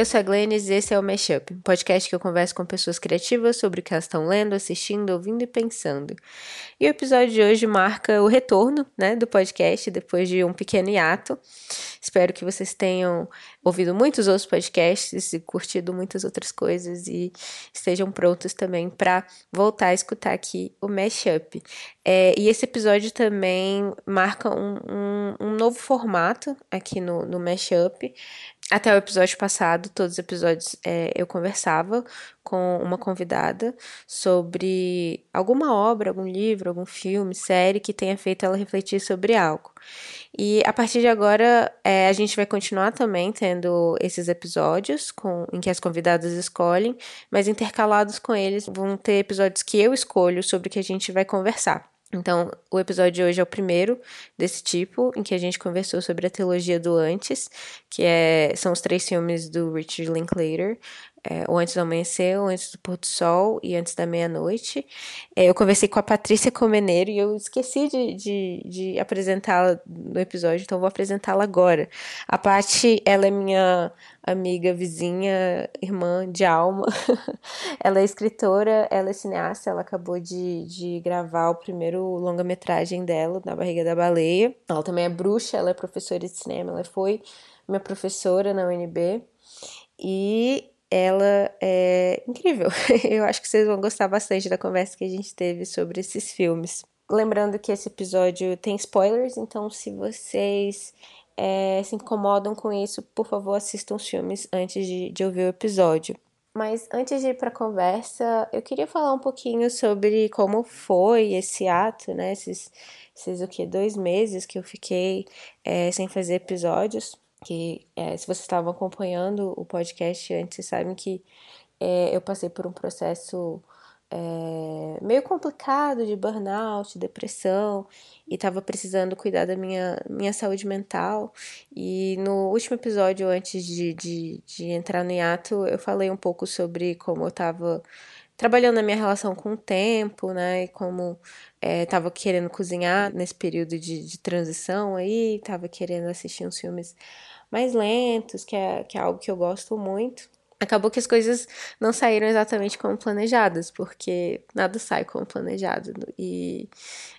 Eu sou a Glennis e esse é o Mashup, um podcast que eu converso com pessoas criativas sobre o que elas estão lendo, assistindo, ouvindo e pensando. E o episódio de hoje marca o retorno né, do podcast depois de um pequeno hiato. Espero que vocês tenham ouvido muitos outros podcasts e curtido muitas outras coisas e estejam prontos também para voltar a escutar aqui o Mashup. É, e esse episódio também marca um, um, um novo formato aqui no, no Mashup. Até o episódio passado, todos os episódios é, eu conversava com uma convidada sobre alguma obra, algum livro, algum filme, série que tenha feito ela refletir sobre algo. E a partir de agora, é, a gente vai continuar também tendo esses episódios com, em que as convidadas escolhem, mas intercalados com eles vão ter episódios que eu escolho sobre o que a gente vai conversar. Então, o episódio de hoje é o primeiro desse tipo, em que a gente conversou sobre a teologia do antes, que é, são os três filmes do Richard Linklater, é, o Antes do Amanhecer, o Antes do Pôr do Sol e Antes da Meia-Noite. É, eu conversei com a Patrícia Comeneiro e eu esqueci de, de, de apresentá-la no episódio, então vou apresentá-la agora. A Paty, ela é minha amiga, vizinha, irmã de alma. ela é escritora, ela é cineasta, ela acabou de, de gravar o primeiro longa-metragem dela, Na Barriga da Baleia. Ela também é bruxa, ela é professora de cinema, ela foi minha professora na UNB. E ela é incrível. Eu acho que vocês vão gostar bastante da conversa que a gente teve sobre esses filmes. Lembrando que esse episódio tem spoilers, então se vocês é, se incomodam com isso, por favor, assistam os filmes antes de, de ouvir o episódio. Mas antes de ir para a conversa, eu queria falar um pouquinho sobre como foi esse ato, né? Esses, esses o que, dois meses que eu fiquei é, sem fazer episódios. Que é, se vocês estavam acompanhando o podcast antes, vocês sabem que é, eu passei por um processo é, meio complicado de burnout, depressão, e estava precisando cuidar da minha, minha saúde mental. E no último episódio, antes de, de, de entrar no hiato, eu falei um pouco sobre como eu estava trabalhando na minha relação com o tempo, né? E como estava é, querendo cozinhar nesse período de, de transição aí, estava querendo assistir uns filmes mais lentos, que é, que é algo que eu gosto muito acabou que as coisas não saíram exatamente como planejadas, porque nada sai como planejado. E,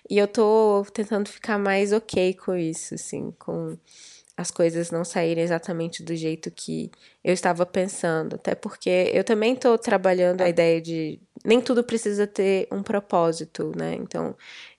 e eu tô tentando ficar mais ok com isso, assim, com as coisas não saírem exatamente do jeito que eu estava pensando. Até porque eu também estou trabalhando a ideia de nem tudo precisa ter um propósito, né? Então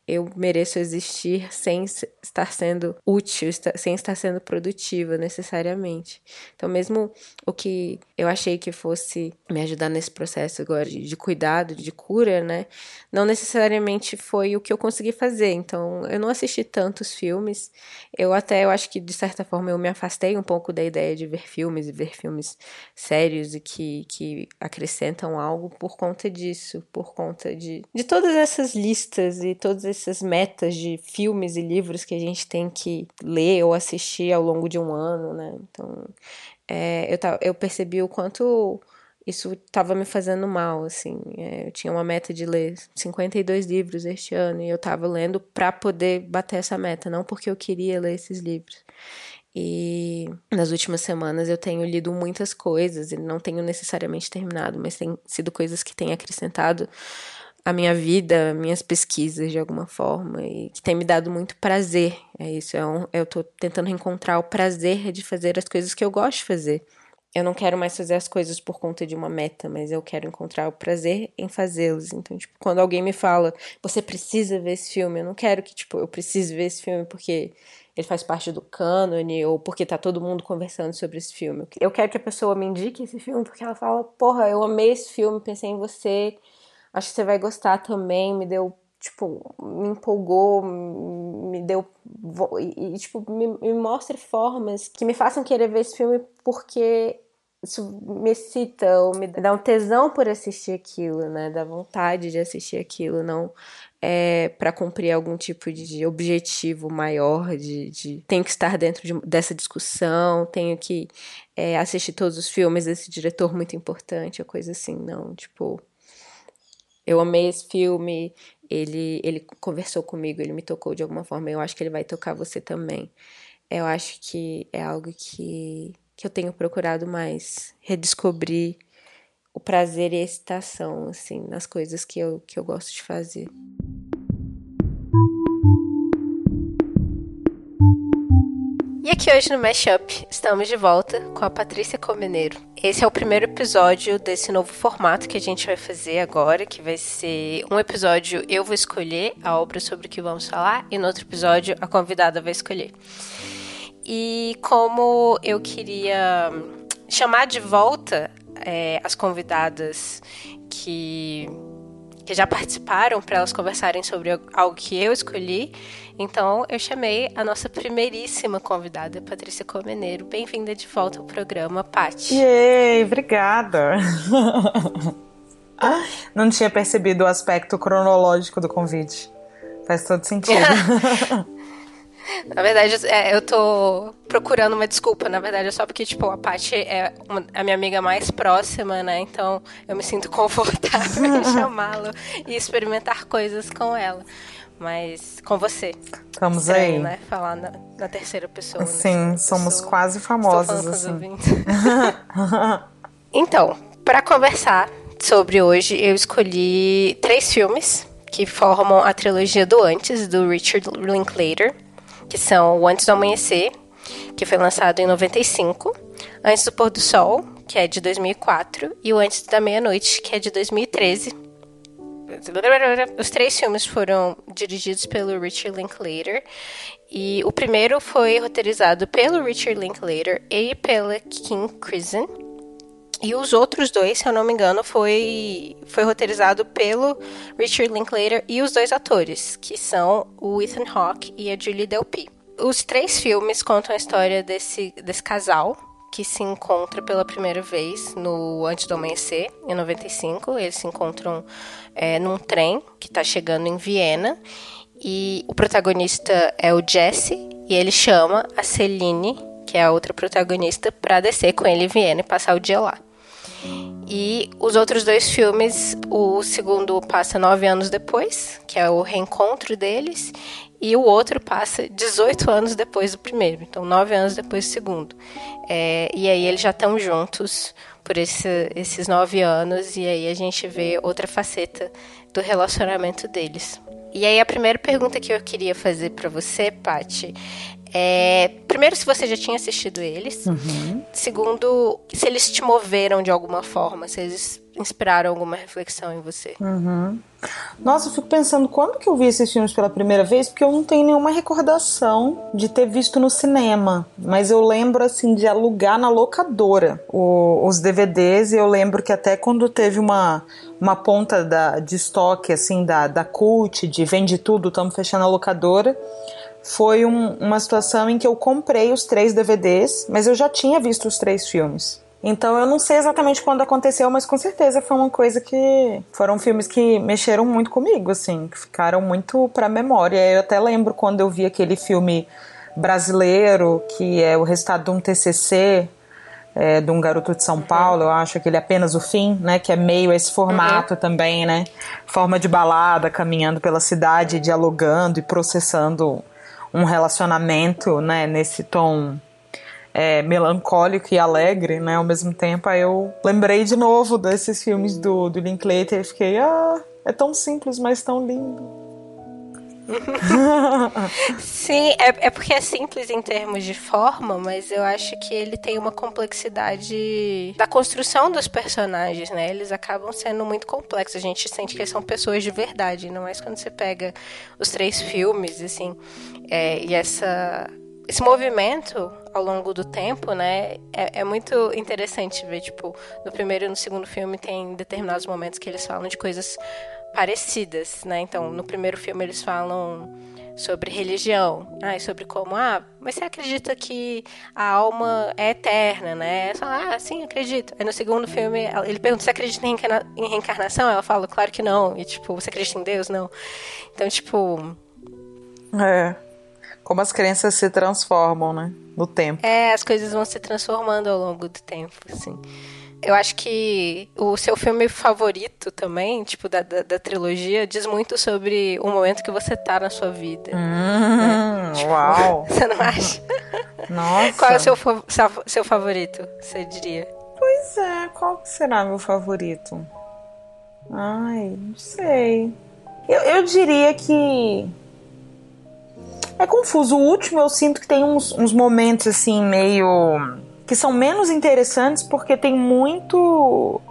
eu mereço existir sem estar sendo útil, sem estar sendo produtiva necessariamente. Então, mesmo o que eu achei que fosse me ajudar nesse processo agora de, cuidado, de cura, né, não necessariamente foi o que eu consegui fazer. Então, eu não assisti tantos filmes. Eu até, eu acho que de certa forma eu me afastei um pouco da ideia de ver filmes e ver filmes sérios e que, que acrescentam algo por conta disso, por conta de, de todas essas listas e todos essas metas de filmes e livros que a gente tem que ler ou assistir ao longo de um ano, né? Então, é, eu, eu percebi o quanto isso estava me fazendo mal, assim. É, eu tinha uma meta de ler 52 livros este ano e eu estava lendo para poder bater essa meta, não porque eu queria ler esses livros. E nas últimas semanas eu tenho lido muitas coisas e não tenho necessariamente terminado, mas tem sido coisas que têm acrescentado a minha vida, minhas pesquisas de alguma forma e que tem me dado muito prazer. É isso, é um, eu tô tentando encontrar o prazer de fazer as coisas que eu gosto de fazer. Eu não quero mais fazer as coisas por conta de uma meta, mas eu quero encontrar o prazer em fazê-los. Então, tipo, quando alguém me fala, você precisa ver esse filme, eu não quero que, tipo, eu precise ver esse filme porque ele faz parte do cânone ou porque tá todo mundo conversando sobre esse filme. Eu quero que a pessoa me indique esse filme porque ela fala, porra, eu amei esse filme, pensei em você, Acho que você vai gostar também. Me deu, tipo, me empolgou, me deu. E, tipo, me, me mostre formas que me façam querer ver esse filme porque isso me excita ou me dá um tesão por assistir aquilo, né? Dá vontade de assistir aquilo, não é para cumprir algum tipo de objetivo maior, de, de tenho que estar dentro de, dessa discussão, tenho que é, assistir todos os filmes desse diretor muito importante, ou coisa assim, não, tipo, eu amei esse filme, ele, ele conversou comigo, ele me tocou de alguma forma, eu acho que ele vai tocar você também. Eu acho que é algo que que eu tenho procurado mais redescobrir o prazer e a excitação, assim, nas coisas que eu, que eu gosto de fazer. E aqui hoje no Mashup estamos de volta com a Patrícia Comeneiro. Esse é o primeiro episódio desse novo formato que a gente vai fazer agora, que vai ser um episódio eu vou escolher a obra sobre que vamos falar e no outro episódio a convidada vai escolher. E como eu queria chamar de volta é, as convidadas que, que já participaram para elas conversarem sobre algo que eu escolhi, então eu chamei a nossa primeiríssima convidada, Patrícia Comeneiro. Bem-vinda de volta ao programa, Paty. Yay, obrigada! Não tinha percebido o aspecto cronológico do convite. Faz todo sentido. Na verdade, é, eu tô procurando uma desculpa. Na verdade, é só porque, tipo, a Paty é uma, a minha amiga mais próxima, né? Então, eu me sinto confortável em chamá-la e experimentar coisas com ela. Mas com você. Estamos Estranho, aí. né? Falar na, na terceira pessoa. Sim, né? somos pessoa. quase famosos, assim. então, para conversar sobre hoje, eu escolhi três filmes que formam a trilogia do Antes, do Richard Linklater que são o Antes do Amanhecer, que foi lançado em 95, Antes do Pôr do Sol, que é de 2004, e o Antes da Meia-Noite, que é de 2013. Os três filmes foram dirigidos pelo Richard Linklater e o primeiro foi roteirizado pelo Richard Linklater e pela Kim Crimson. E os outros dois, se eu não me engano, foi, foi roteirizado pelo Richard Linklater e os dois atores, que são o Ethan Hawke e a Julie Delpy. Os três filmes contam a história desse, desse casal que se encontra pela primeira vez no Antes do Amanhecer, em 95. Eles se encontram é, num trem que está chegando em Viena. E o protagonista é o Jesse, e ele chama a Celine, que é a outra protagonista, para descer com ele em Viena e passar o dia lá. E os outros dois filmes, o segundo passa nove anos depois, que é o reencontro deles, e o outro passa 18 anos depois do primeiro, então nove anos depois do segundo. É, e aí eles já estão juntos por esse, esses nove anos, e aí a gente vê outra faceta do relacionamento deles. E aí a primeira pergunta que eu queria fazer para você, Pati, é, primeiro, se você já tinha assistido eles. Uhum. Segundo, se eles te moveram de alguma forma, se eles inspiraram alguma reflexão em você. Uhum. Nossa, eu fico pensando quando que eu vi esses filmes pela primeira vez, porque eu não tenho nenhuma recordação de ter visto no cinema. Mas eu lembro, assim, de alugar na locadora o, os DVDs. E eu lembro que até quando teve uma, uma ponta da, de estoque, assim, da, da Cult, de vende tudo, estamos fechando a locadora foi um, uma situação em que eu comprei os três DVDs, mas eu já tinha visto os três filmes. Então eu não sei exatamente quando aconteceu, mas com certeza foi uma coisa que foram filmes que mexeram muito comigo, assim, que ficaram muito pra memória. Eu até lembro quando eu vi aquele filme brasileiro que é o resultado de um TCC é, de um garoto de São Paulo, eu acho que ele é apenas o fim, né? Que é meio esse formato uhum. também, né? Forma de balada, caminhando pela cidade, dialogando e processando um relacionamento, né, nesse tom é, melancólico e alegre, né, ao mesmo tempo, aí eu lembrei de novo desses filmes do, do Linklater e fiquei, ah, é tão simples, mas tão lindo. Sim, é, é porque é simples em termos de forma, mas eu acho que ele tem uma complexidade da construção dos personagens, né? Eles acabam sendo muito complexos. A gente sente que eles são pessoas de verdade, não é quando você pega os três filmes, assim, é, e essa esse movimento ao longo do tempo, né, é, é, muito interessante ver, tipo, no primeiro e no segundo filme tem determinados momentos que eles falam de coisas parecidas, né? Então, no primeiro filme eles falam sobre religião, ah, sobre como, ah, mas você acredita que a alma é eterna, né? Fala, ah, sim, acredito. Aí no segundo filme ele pergunta se acredita em, em reencarnação, ela fala, claro que não. E tipo, você acredita em Deus? Não. Então, tipo. É. Como as crenças se transformam, né? No tempo. É, as coisas vão se transformando ao longo do tempo, assim. Eu acho que o seu filme favorito também, tipo, da, da, da, trilogia, diz muito sobre o momento que você tá na sua vida. Hum, né? tipo, uau! Você não acha? Nossa. Qual é o seu, seu, favorito, você diria? Pois é, qual será meu favorito? Ai, não sei. Eu, eu diria que. É confuso. O último eu sinto que tem uns, uns momentos assim, meio. Que são menos interessantes porque tem muito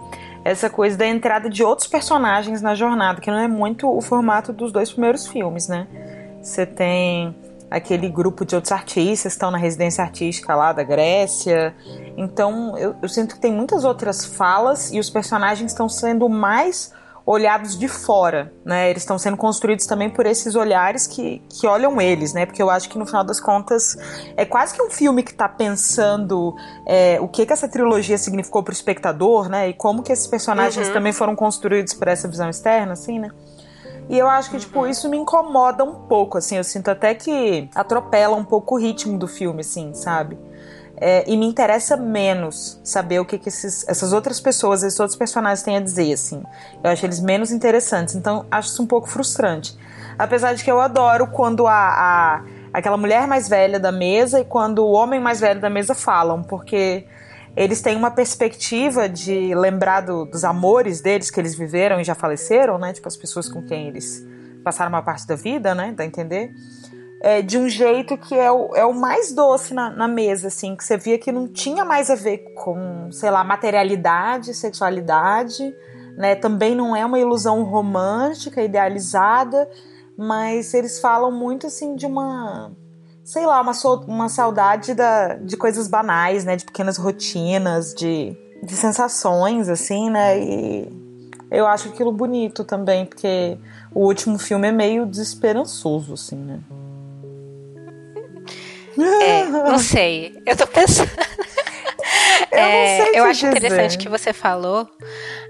essa coisa da entrada de outros personagens na jornada, que não é muito o formato dos dois primeiros filmes, né? Você tem aquele grupo de outros artistas que estão na residência artística lá da Grécia. Então eu, eu sinto que tem muitas outras falas e os personagens estão sendo mais olhados de fora, né? Eles estão sendo construídos também por esses olhares que, que olham eles, né? Porque eu acho que no final das contas é quase que um filme que está pensando é, o que que essa trilogia significou para o espectador, né? E como que esses personagens uhum. também foram construídos por essa visão externa, assim, né? E eu acho que, tipo, uhum. isso me incomoda um pouco, assim. Eu sinto até que atropela um pouco o ritmo do filme, assim, sabe? É, e me interessa menos saber o que, que esses, essas outras pessoas, esses outros personagens têm a dizer, assim. Eu acho eles menos interessantes, então acho isso um pouco frustrante. Apesar de que eu adoro quando a, a aquela mulher mais velha da mesa e quando o homem mais velho da mesa falam, porque eles têm uma perspectiva de lembrar do, dos amores deles que eles viveram e já faleceram, né? Tipo, as pessoas com quem eles passaram uma parte da vida, né? Dá a entender? É, de um jeito que é o, é o mais doce na, na, mesa, assim, que você via que não tinha mais a ver com, sei lá, materialidade, sexualidade, né? Também não é uma ilusão romântica, idealizada, mas eles falam muito, assim, de uma, sei lá, uma, uma saudade da, de coisas banais, né? De pequenas rotinas, de, de sensações, assim, né? E eu acho aquilo bonito também, porque o último filme é meio desesperançoso, assim, né? É, não sei. Eu tô pensando. Eu, é, eu acho dizer. interessante que você falou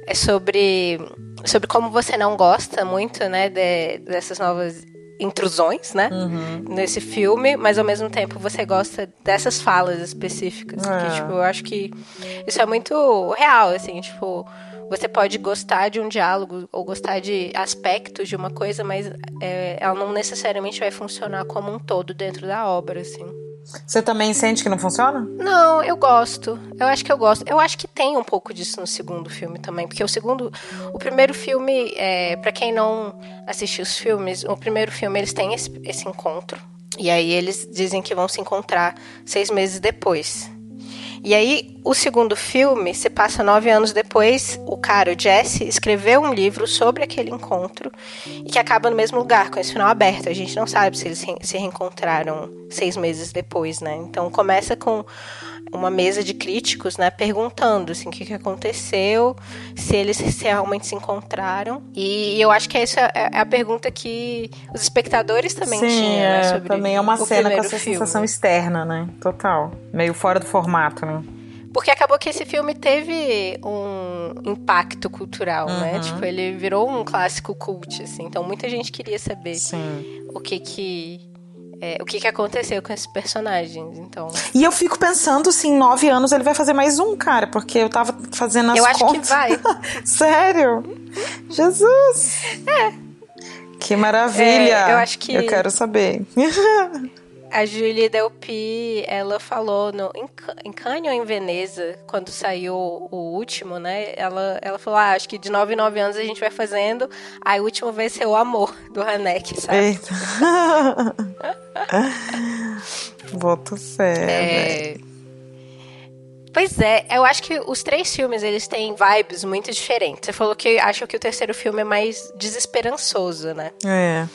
é sobre, sobre como você não gosta muito, né, de, dessas novas intrusões, né, uhum. nesse filme, mas ao mesmo tempo você gosta dessas falas específicas. É. Que, tipo, eu acho que isso é muito real, assim, tipo, você pode gostar de um diálogo ou gostar de aspectos de uma coisa, mas é, ela não necessariamente vai funcionar como um todo dentro da obra, assim. Você também sente que não funciona? Não, eu gosto. Eu acho que eu gosto. Eu acho que tem um pouco disso no segundo filme também, porque o segundo, o primeiro filme, é, para quem não assistiu os filmes, o primeiro filme eles têm esse, esse encontro e aí eles dizem que vão se encontrar seis meses depois. E aí, o segundo filme se passa nove anos depois. O cara, o Jesse, escreveu um livro sobre aquele encontro e que acaba no mesmo lugar, com esse final aberto. A gente não sabe se eles se reencontraram seis meses depois, né? Então, começa com uma mesa de críticos, né, perguntando assim, o que, que aconteceu, se eles se realmente se encontraram. E eu acho que essa é, é a pergunta que os espectadores também Sim, tinham, né, é, sobre também é uma cena com essa filme. sensação externa, né? Total. Meio fora do formato, né? Porque acabou que esse filme teve um impacto cultural, né? uhum. né? Tipo, ele virou um clássico cult, assim. Então, muita gente queria saber Sim. o que que é, o que, que aconteceu com esses personagens, então... E eu fico pensando, se em nove anos ele vai fazer mais um, cara, porque eu tava fazendo as eu contas... Eu acho que vai. Sério? Jesus! É. Que maravilha! É, eu acho que... Eu quero saber. A Julie Delpy, ela falou no, em, em Cannes ou em Veneza, quando saiu o último, né? Ela, ela falou, ah, acho que de 9 em 9 anos a gente vai fazendo, aí o último vai ser o amor do Hanek, sabe? Eita. Boto fé, é... Pois é, eu acho que os três filmes, eles têm vibes muito diferentes. Você falou que acha que o terceiro filme é mais desesperançoso, né? É.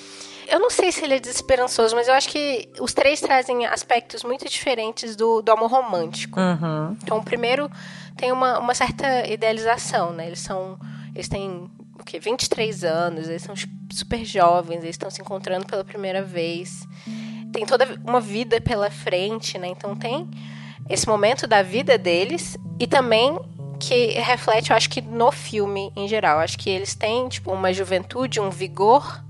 Eu não sei se ele é desesperançoso, mas eu acho que os três trazem aspectos muito diferentes do, do amor romântico. Uhum. Então, o primeiro tem uma, uma certa idealização, né? Eles são. Eles têm o quê? 23 anos, eles são super jovens, eles estão se encontrando pela primeira vez. Tem toda uma vida pela frente, né? Então tem esse momento da vida deles e também que reflete, eu acho que no filme em geral. Eu acho que eles têm, tipo, uma juventude, um vigor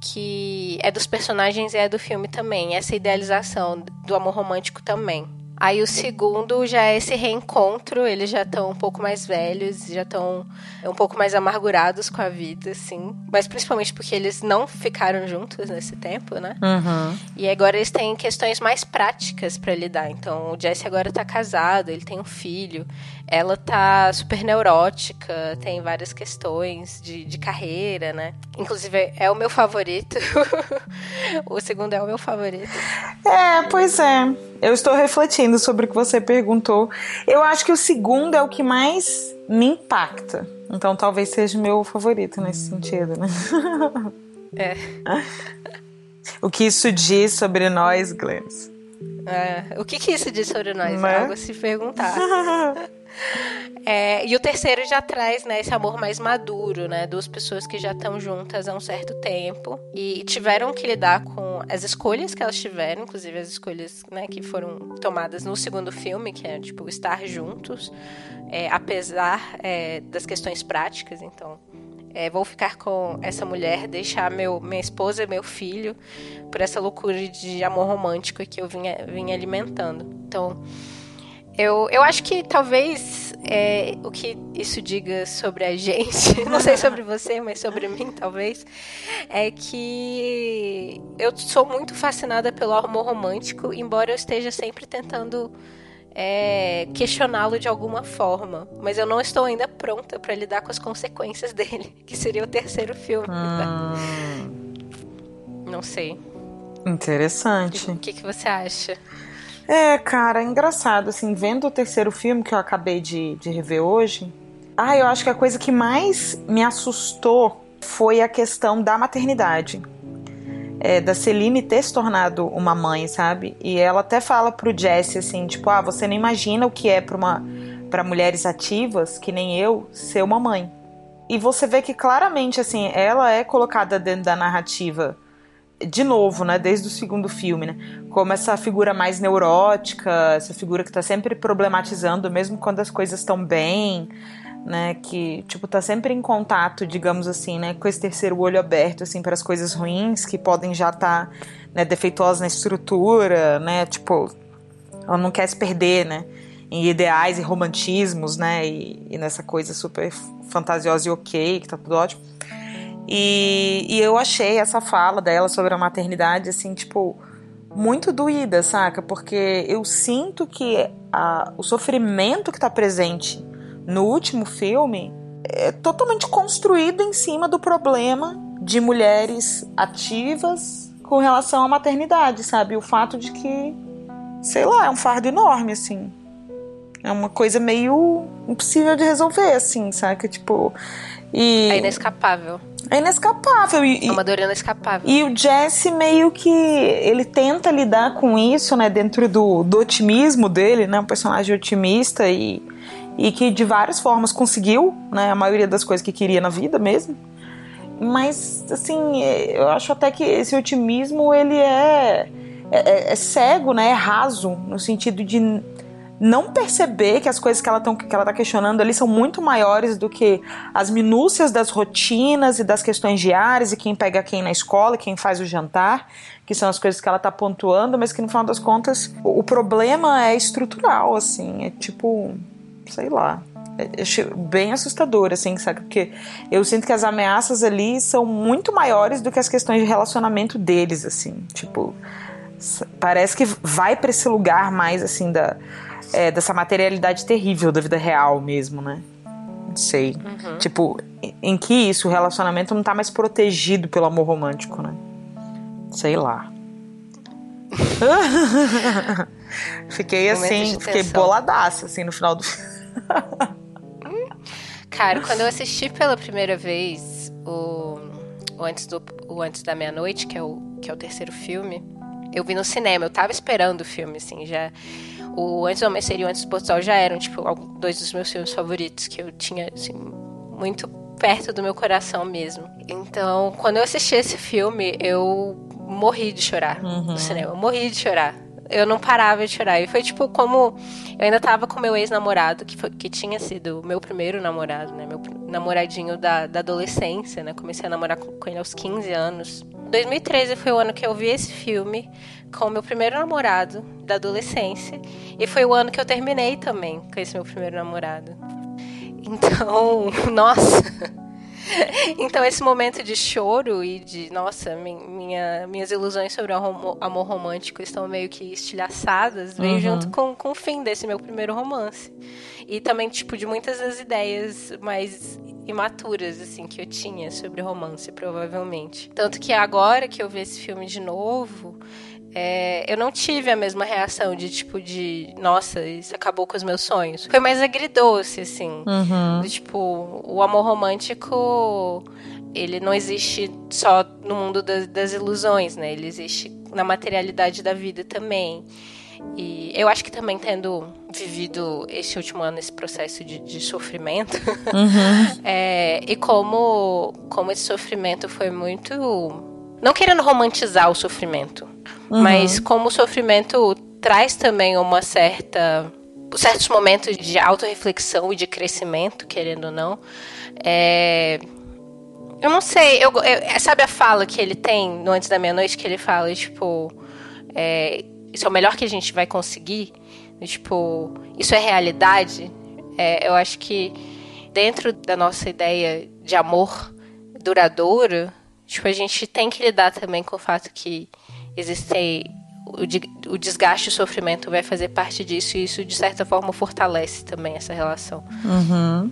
que é dos personagens e é do filme também. Essa idealização do amor romântico também. Aí o segundo já é esse reencontro, eles já estão um pouco mais velhos, já estão um pouco mais amargurados com a vida, assim. Mas principalmente porque eles não ficaram juntos nesse tempo, né? Uhum. E agora eles têm questões mais práticas para lidar. Então o Jesse agora tá casado, ele tem um filho, ela tá super neurótica, tem várias questões de, de carreira, né? Inclusive é o meu favorito. o segundo é o meu favorito. É, pois é. Eu estou refletindo sobre o que você perguntou. Eu acho que o segundo é o que mais me impacta. Então talvez seja o meu favorito nesse sentido, né? É. o que isso diz sobre nós, Glenn? É. O que, que isso diz sobre nós? É algo a se perguntar. É, e o terceiro já traz né, esse amor mais maduro, né? Duas pessoas que já estão juntas há um certo tempo e tiveram que lidar com as escolhas que elas tiveram, inclusive as escolhas né, que foram tomadas no segundo filme, que é tipo estar juntos, é, apesar é, das questões práticas. Então, é, vou ficar com essa mulher, deixar meu, minha esposa e meu filho por essa loucura de amor romântico que eu vinha, alimentando. Então eu, eu acho que talvez é, o que isso diga sobre a gente, não sei sobre você, mas sobre mim talvez, é que eu sou muito fascinada pelo amor romântico, embora eu esteja sempre tentando é, questioná-lo de alguma forma. Mas eu não estou ainda pronta para lidar com as consequências dele, que seria o terceiro filme. Hum. Não sei. Interessante. O que, que você acha? É, cara, é engraçado, assim, vendo o terceiro filme que eu acabei de, de rever hoje. Ah, eu acho que a coisa que mais me assustou foi a questão da maternidade. É, da Celine ter se tornado uma mãe, sabe? E ela até fala pro Jesse assim, tipo, ah, você não imagina o que é para uma para mulheres ativas, que nem eu, ser uma mãe. E você vê que claramente assim, ela é colocada dentro da narrativa de novo, né, desde o segundo filme, né, como essa figura mais neurótica, essa figura que tá sempre problematizando, mesmo quando as coisas estão bem, né, que tipo tá sempre em contato, digamos assim, né, com esse terceiro olho aberto assim para as coisas ruins que podem já estar, tá, né, defeituosas na estrutura, né, tipo, ela não quer se perder, né, em ideais e romantismos, né, e, e nessa coisa super fantasiosa e ok, que tá tudo ótimo. E, e eu achei essa fala dela sobre a maternidade, assim, tipo, muito doída, saca? Porque eu sinto que a, o sofrimento que tá presente no último filme é totalmente construído em cima do problema de mulheres ativas com relação à maternidade, sabe? O fato de que, sei lá, é um fardo enorme, assim. É uma coisa meio impossível de resolver, assim, saca? Tipo. E... É inescapável. É inescapável. E, é uma dor inescapável. E o Jesse meio que ele tenta lidar com isso, né, dentro do, do otimismo dele, né, um personagem otimista e, e que de várias formas conseguiu, né, a maioria das coisas que queria na vida mesmo. Mas, assim, eu acho até que esse otimismo, ele é, é, é cego, né, é raso, no sentido de não perceber que as coisas que ela, tão, que ela tá questionando ali são muito maiores do que as minúcias das rotinas e das questões diárias e quem pega quem na escola, quem faz o jantar, que são as coisas que ela tá pontuando, mas que no final das contas o, o problema é estrutural, assim, é tipo, sei lá. É, é bem assustador, assim, sabe? Porque eu sinto que as ameaças ali são muito maiores do que as questões de relacionamento deles, assim. Tipo, parece que vai para esse lugar mais, assim, da é, dessa materialidade terrível da vida real mesmo, né? Não sei. Uhum. Tipo, em que isso, o relacionamento não tá mais protegido pelo amor romântico, né? Sei lá. fiquei assim, fiquei boladaça assim no final do Cara, quando eu assisti pela primeira vez o, o Antes, do, o Antes da Meia-Noite, que, é o, que é o terceiro filme, eu vi no cinema, eu tava esperando o filme, assim, já o Antes do Amanhecer e o Antes do Portugal já eram, tipo, dois dos meus filmes favoritos, que eu tinha, assim, muito perto do meu coração mesmo. Então, quando eu assisti esse filme, eu morri de chorar uhum. no cinema. Eu morri de chorar. Eu não parava de chorar. E foi tipo como eu ainda tava com meu ex-namorado, que, que tinha sido meu primeiro namorado, né? Meu namoradinho da, da adolescência, né? Comecei a namorar com, com ele aos 15 anos. 2013 foi o ano que eu vi esse filme com o meu primeiro namorado da adolescência. E foi o ano que eu terminei também com esse meu primeiro namorado. Então, nossa. Então, esse momento de choro e de, nossa, minha, minhas ilusões sobre o amor romântico estão meio que estilhaçadas, veio uhum. junto com, com o fim desse meu primeiro romance. E também, tipo, de muitas das ideias mais imaturas, assim, que eu tinha sobre romance, provavelmente. Tanto que agora que eu vi esse filme de novo, é, eu não tive a mesma reação de tipo de nossa, isso acabou com os meus sonhos. Foi mais agridoce, assim. Uhum. De, tipo, o amor romântico ele não existe só no mundo das, das, ilusões, né? Ele existe na materialidade da vida também. E eu acho que também tendo vivido esse último ano esse processo de, de sofrimento, uhum. é, e como, como esse sofrimento foi muito. Não querendo romantizar o sofrimento, Uhum. Mas como o sofrimento traz também uma certa certos momentos de autorreflexão e de crescimento, querendo ou não, é, eu não sei, eu, eu, sabe a fala que ele tem no Antes da Meia-Noite, que ele fala, tipo, é, isso é o melhor que a gente vai conseguir? Tipo, isso é realidade? É, eu acho que dentro da nossa ideia de amor duradouro, tipo, a gente tem que lidar também com o fato que existem o, o desgaste e o sofrimento vai fazer parte disso e isso de certa forma fortalece também essa relação. Uhum.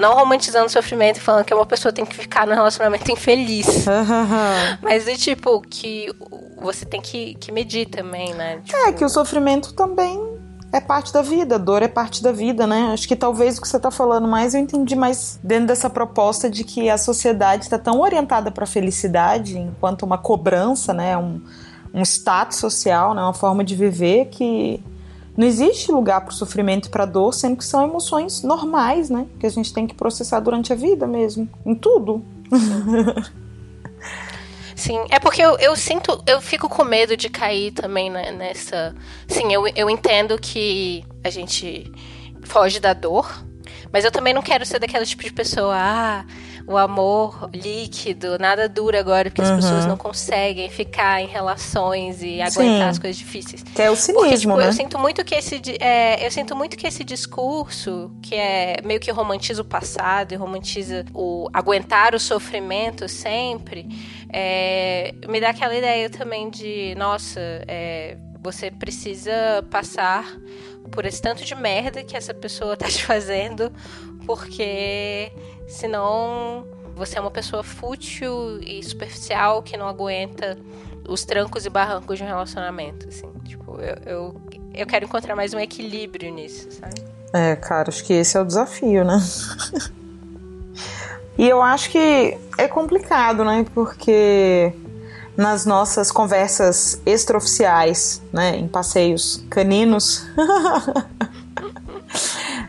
Não romantizando o sofrimento falando que uma pessoa tem que ficar num relacionamento infeliz. Uhum. Mas é tipo que você tem que, que medir também, né? Tipo... É, que o sofrimento também é parte da vida, dor é parte da vida, né? Acho que talvez o que você está falando mais eu entendi mais dentro dessa proposta de que a sociedade está tão orientada para a felicidade enquanto uma cobrança, né? Um, um status social, né? Uma forma de viver que não existe lugar para o sofrimento e para dor, sendo que são emoções normais, né? Que a gente tem que processar durante a vida mesmo, em tudo. Sim, é porque eu, eu sinto, eu fico com medo de cair também né, nessa. Sim, eu, eu entendo que a gente foge da dor, mas eu também não quero ser daquela tipo de pessoa, ah, o amor líquido, nada dura agora, porque uhum. as pessoas não conseguem ficar em relações e aguentar Sim. as coisas difíceis. Que é o cinismo, porque, tipo, né? Eu sinto muito que esse, é, eu sinto muito que esse discurso, que é meio que romantiza o passado e romantiza o aguentar o sofrimento sempre, é, me dá aquela ideia também de, nossa, é, você precisa passar por esse tanto de merda que essa pessoa tá te fazendo, porque senão você é uma pessoa fútil e superficial que não aguenta os trancos e barrancos de um relacionamento, assim. Tipo, eu, eu, eu quero encontrar mais um equilíbrio nisso, sabe? É, cara, acho que esse é o desafio, né? e eu acho que é complicado, né? Porque nas nossas conversas extraoficiais, né, em passeios caninos,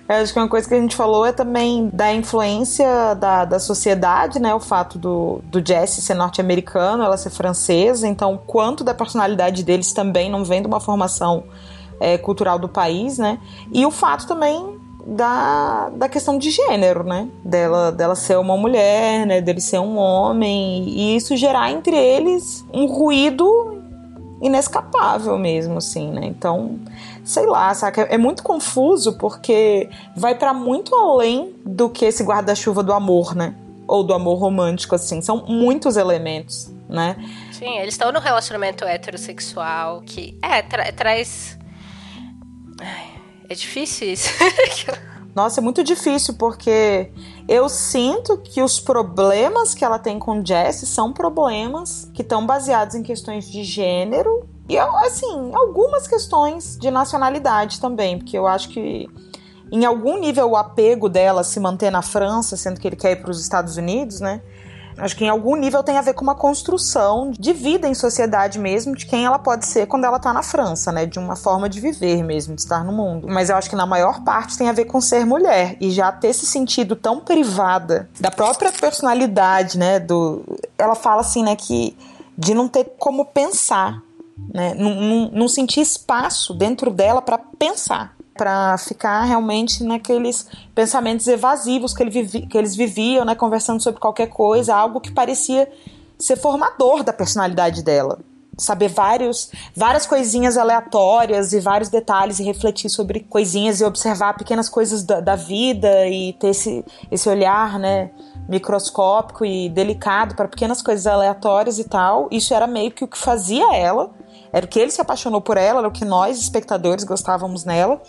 Eu acho que uma coisa que a gente falou é também da influência da, da sociedade, né? O fato do, do Jesse ser norte-americano, ela ser francesa, então quanto da personalidade deles também não vem de uma formação é, cultural do país, né? E o fato também da, da questão de gênero, né? Dela, dela ser uma mulher, né? Dele ser um homem, e isso gerar entre eles um ruído inescapável mesmo, assim, né? Então sei lá, saca? É muito confuso porque vai para muito além do que esse guarda-chuva do amor, né? Ou do amor romântico, assim. São muitos elementos, né? Sim, eles estão no relacionamento heterossexual que, é, tra traz. Ai, é difícil isso. Nossa, é muito difícil porque eu sinto que os problemas que ela tem com Jesse são problemas que estão baseados em questões de gênero e, assim, algumas questões de nacionalidade também, porque eu acho que em algum nível o apego dela se manter na França, sendo que ele quer ir para os Estados Unidos, né? Acho que em algum nível tem a ver com uma construção de vida em sociedade mesmo, de quem ela pode ser quando ela tá na França, né? De uma forma de viver mesmo, de estar no mundo. Mas eu acho que na maior parte tem a ver com ser mulher e já ter esse sentido tão privada da própria personalidade, né? Do... Ela fala assim, né, que de não ter como pensar né? Não, não, sentia espaço dentro dela para pensar, para ficar realmente naqueles pensamentos evasivos que, ele vivi, que eles viviam, né? Conversando sobre qualquer coisa, algo que parecia ser formador da personalidade dela saber vários, várias coisinhas aleatórias e vários detalhes e refletir sobre coisinhas e observar pequenas coisas da, da vida e ter esse, esse olhar, né, microscópico e delicado para pequenas coisas aleatórias e tal. Isso era meio que o que fazia ela era o que ele se apaixonou por ela, era o que nós, espectadores, gostávamos nela.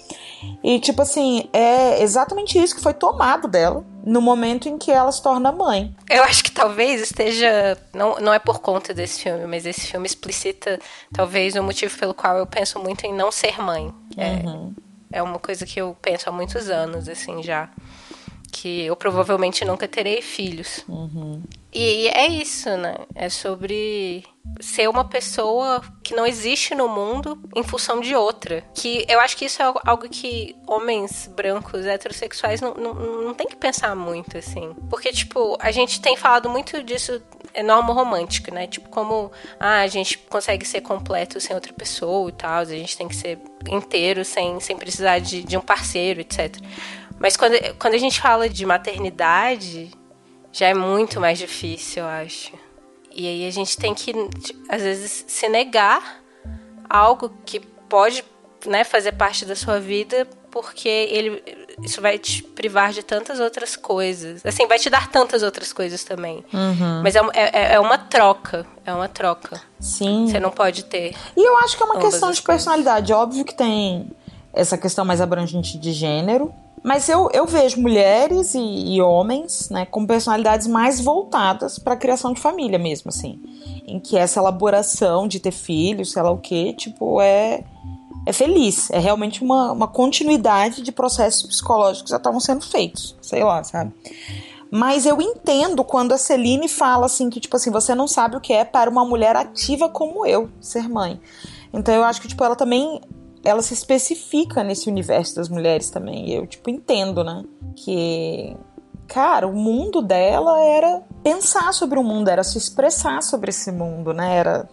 E, tipo assim, é exatamente isso que foi tomado dela no momento em que ela se torna mãe. Eu acho que talvez esteja. Não, não é por conta desse filme, mas esse filme explicita talvez o motivo pelo qual eu penso muito em não ser mãe. É, uhum. é uma coisa que eu penso há muitos anos, assim, já que eu provavelmente nunca terei filhos. Uhum. E é isso, né? É sobre ser uma pessoa que não existe no mundo em função de outra. Que eu acho que isso é algo que homens brancos heterossexuais não, não, não tem que pensar muito, assim. Porque, tipo, a gente tem falado muito disso, é norma romântica, né? Tipo, como ah, a gente consegue ser completo sem outra pessoa e tal, a gente tem que ser inteiro sem, sem precisar de, de um parceiro, etc. Mas quando, quando a gente fala de maternidade, já é muito mais difícil, eu acho. E aí a gente tem que, às vezes, se negar algo que pode né, fazer parte da sua vida, porque ele, isso vai te privar de tantas outras coisas. Assim, vai te dar tantas outras coisas também. Uhum. Mas é, é, é, uma troca. É uma troca. Sim. Você não pode ter. E eu acho que é uma questão de personalidade. Óbvio que tem essa questão mais abrangente de gênero. Mas eu, eu vejo mulheres e, e homens né, com personalidades mais voltadas para a criação de família mesmo, assim. Em que essa elaboração de ter filhos, sei lá o quê, tipo, é, é feliz. É realmente uma, uma continuidade de processos psicológicos que já estavam sendo feitos. Sei lá, sabe? Mas eu entendo quando a Celine fala assim que, tipo assim, você não sabe o que é para uma mulher ativa como eu ser mãe. Então eu acho que, tipo, ela também ela se especifica nesse universo das mulheres também. Eu, tipo, entendo, né? Que, cara, o mundo dela era pensar sobre o mundo, era se expressar sobre esse mundo, né? Era.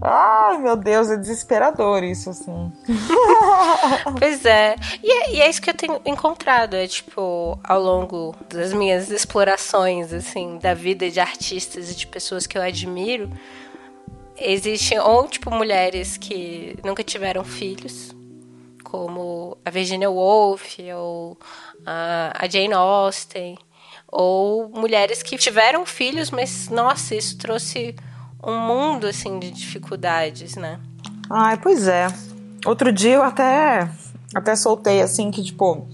Ai, meu Deus, é desesperador isso, assim. pois é. E, é. e é isso que eu tenho encontrado, é tipo, ao longo das minhas explorações, assim, da vida de artistas e de pessoas que eu admiro Existem ou tipo mulheres que nunca tiveram filhos, como a Virginia Woolf ou a Jane Austen, ou mulheres que tiveram filhos, mas nossa, isso trouxe um mundo assim de dificuldades, né? Ai, pois é. Outro dia eu até até soltei assim que tipo,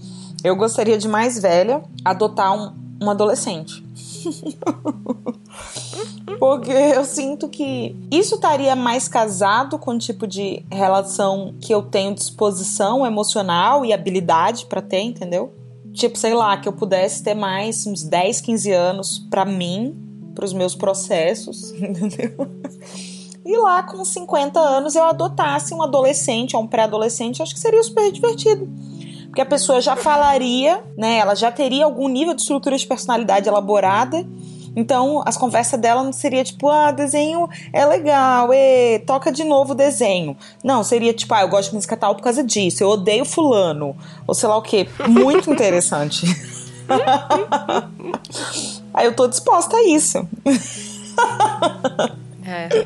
eu gostaria de mais velha adotar um, um adolescente. Porque eu sinto que isso estaria mais casado com o tipo de relação que eu tenho disposição emocional e habilidade para ter, entendeu? Tipo, sei lá, que eu pudesse ter mais uns 10, 15 anos para mim, para os meus processos, entendeu? E lá com 50 anos eu adotasse um adolescente ou um pré-adolescente, acho que seria super divertido porque a pessoa já falaria, né? Ela já teria algum nível de estrutura de personalidade elaborada. Então, as conversas dela não seria tipo, ah, desenho é legal, e toca de novo o desenho. Não, seria tipo, ah, eu gosto de música tal por causa disso, eu odeio fulano, ou sei lá o que. Muito interessante. Aí eu tô disposta a isso. É.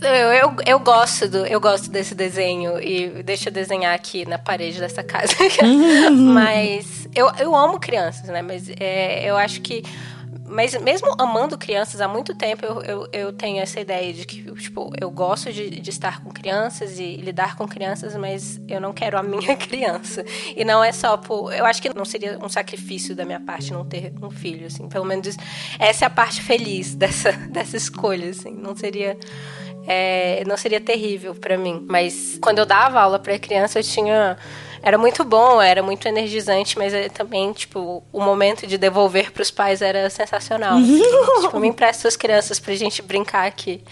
Eu, eu, eu, gosto do, eu gosto desse desenho e deixa eu desenhar aqui na parede dessa casa. mas eu, eu amo crianças, né? Mas é, eu acho que mas mesmo amando crianças há muito tempo, eu, eu, eu, tenho essa ideia de que, tipo, eu gosto de, de estar com crianças e lidar com crianças, mas eu não quero a minha criança. E não é só por. Eu acho que não seria um sacrifício da minha parte não ter um filho, assim. Pelo menos essa é a parte feliz dessa, dessa escolha, assim. Não seria é, não seria terrível para mim. Mas quando eu dava aula para criança, eu tinha era muito bom, era muito energizante, mas é também, tipo, o momento de devolver para os pais era sensacional. tipo, me empresta suas crianças pra gente brincar aqui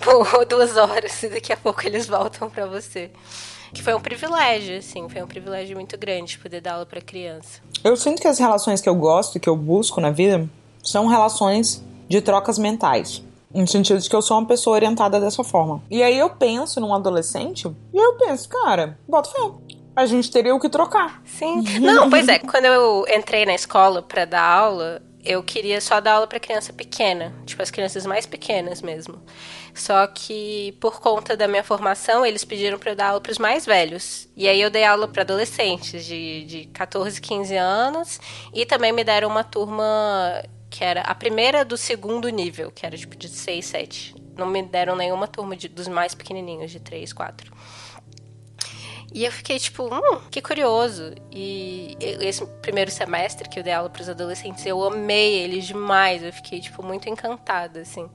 por duas horas e daqui a pouco eles voltam para você. Que foi um privilégio, assim, foi um privilégio muito grande poder dar aula para criança. Eu sinto que as relações que eu gosto, que eu busco na vida, são relações de trocas mentais. No sentido de que eu sou uma pessoa orientada dessa forma. E aí eu penso num adolescente e eu penso, cara, bota fé. A gente teria o que trocar. Sim. Não, pois é. Quando eu entrei na escola para dar aula, eu queria só dar aula para criança pequena, tipo as crianças mais pequenas mesmo. Só que por conta da minha formação, eles pediram para eu dar aula para os mais velhos. E aí eu dei aula para adolescentes de, de 14, 15 anos e também me deram uma turma que era a primeira do segundo nível, que era tipo de 6, 7. Não me deram nenhuma turma de, dos mais pequenininhos, de 3, 4. E eu fiquei tipo, hum, que curioso. E esse primeiro semestre que eu dei aula para os adolescentes, eu amei eles demais. Eu fiquei tipo muito encantada, assim.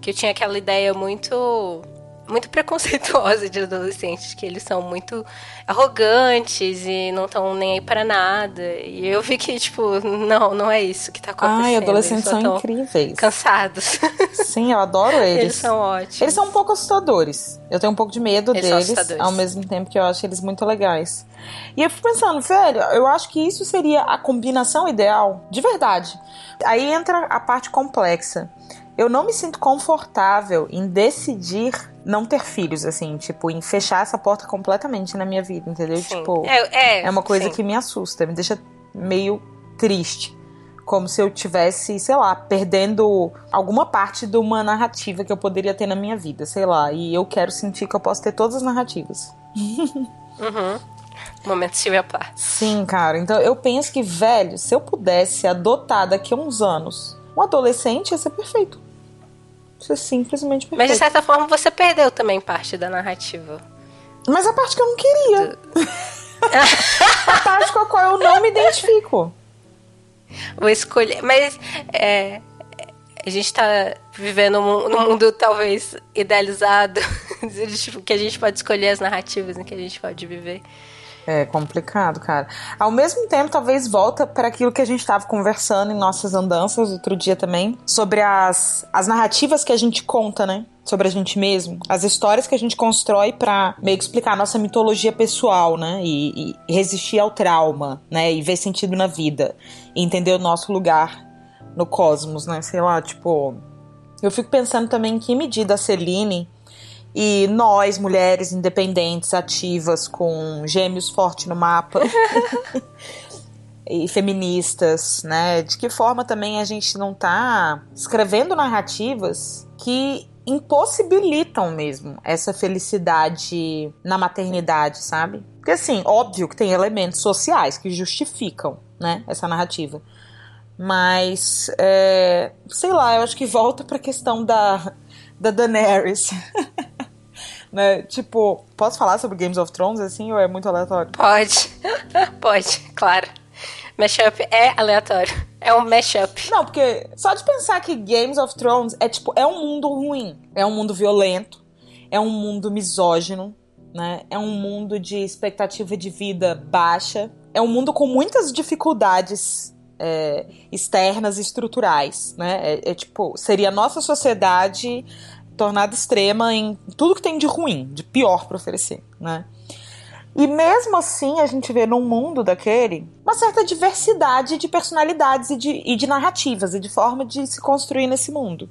Que eu tinha aquela ideia muito muito preconceituosa de adolescentes, que eles são muito arrogantes e não estão nem aí para nada. E eu fiquei, tipo, não, não é isso que tá acontecendo. Ai, adolescentes são incríveis. Cansados. Sim, eu adoro eles. Eles são ótimos. Eles são um pouco assustadores. Eu tenho um pouco de medo eles deles, ao mesmo tempo que eu acho eles muito legais. E eu fico pensando, velho, eu acho que isso seria a combinação ideal, de verdade. Aí entra a parte complexa eu não me sinto confortável em decidir não ter filhos, assim, tipo, em fechar essa porta completamente na minha vida, entendeu? Sim. Tipo, é, é, é uma coisa sim. que me assusta, me deixa meio triste. Como se eu tivesse, sei lá, perdendo alguma parte de uma narrativa que eu poderia ter na minha vida, sei lá. E eu quero sentir que eu posso ter todas as narrativas. Uhum. Momento Silvia Plath. Sim, cara. Então eu penso que, velho, se eu pudesse adotar daqui a uns anos um adolescente, ia ser perfeito. Isso é simplesmente perfeito. Mas de certa forma você perdeu também parte da narrativa. Mas a parte que eu não queria. Do... a parte com a qual eu não me identifico. Vou escolher. Mas é, a gente tá vivendo num mundo talvez idealizado, tipo, que a gente pode escolher as narrativas em que a gente pode viver. É complicado, cara. Ao mesmo tempo, talvez volta para aquilo que a gente estava conversando em nossas andanças outro dia também, sobre as, as narrativas que a gente conta, né? Sobre a gente mesmo, as histórias que a gente constrói para meio que explicar a nossa mitologia pessoal, né? E, e resistir ao trauma, né? E ver sentido na vida, e entender o nosso lugar no cosmos, né? Sei lá, tipo. Eu fico pensando também em que medida a Celine e nós, mulheres independentes, ativas, com gêmeos forte no mapa. e feministas, né? De que forma também a gente não tá escrevendo narrativas que impossibilitam mesmo essa felicidade na maternidade, sabe? Porque assim, óbvio que tem elementos sociais que justificam, né, essa narrativa. Mas, é, sei lá, eu acho que volta para a questão da, da Daenerys. né? Tipo, posso falar sobre Games of Thrones assim ou é muito aleatório? Pode. Pode, claro. Mashup é aleatório. É um mashup. Não, porque só de pensar que Games of Thrones é tipo, é um mundo ruim, é um mundo violento, é um mundo misógino, né? É um mundo de expectativa de vida baixa, é um mundo com muitas dificuldades é, externas e estruturais, né? É, é, tipo, seria a nossa sociedade tornada extrema em tudo que tem de ruim, de pior para oferecer, né? E mesmo assim, a gente vê num mundo daquele uma certa diversidade de personalidades e de, e de narrativas e de forma de se construir nesse mundo.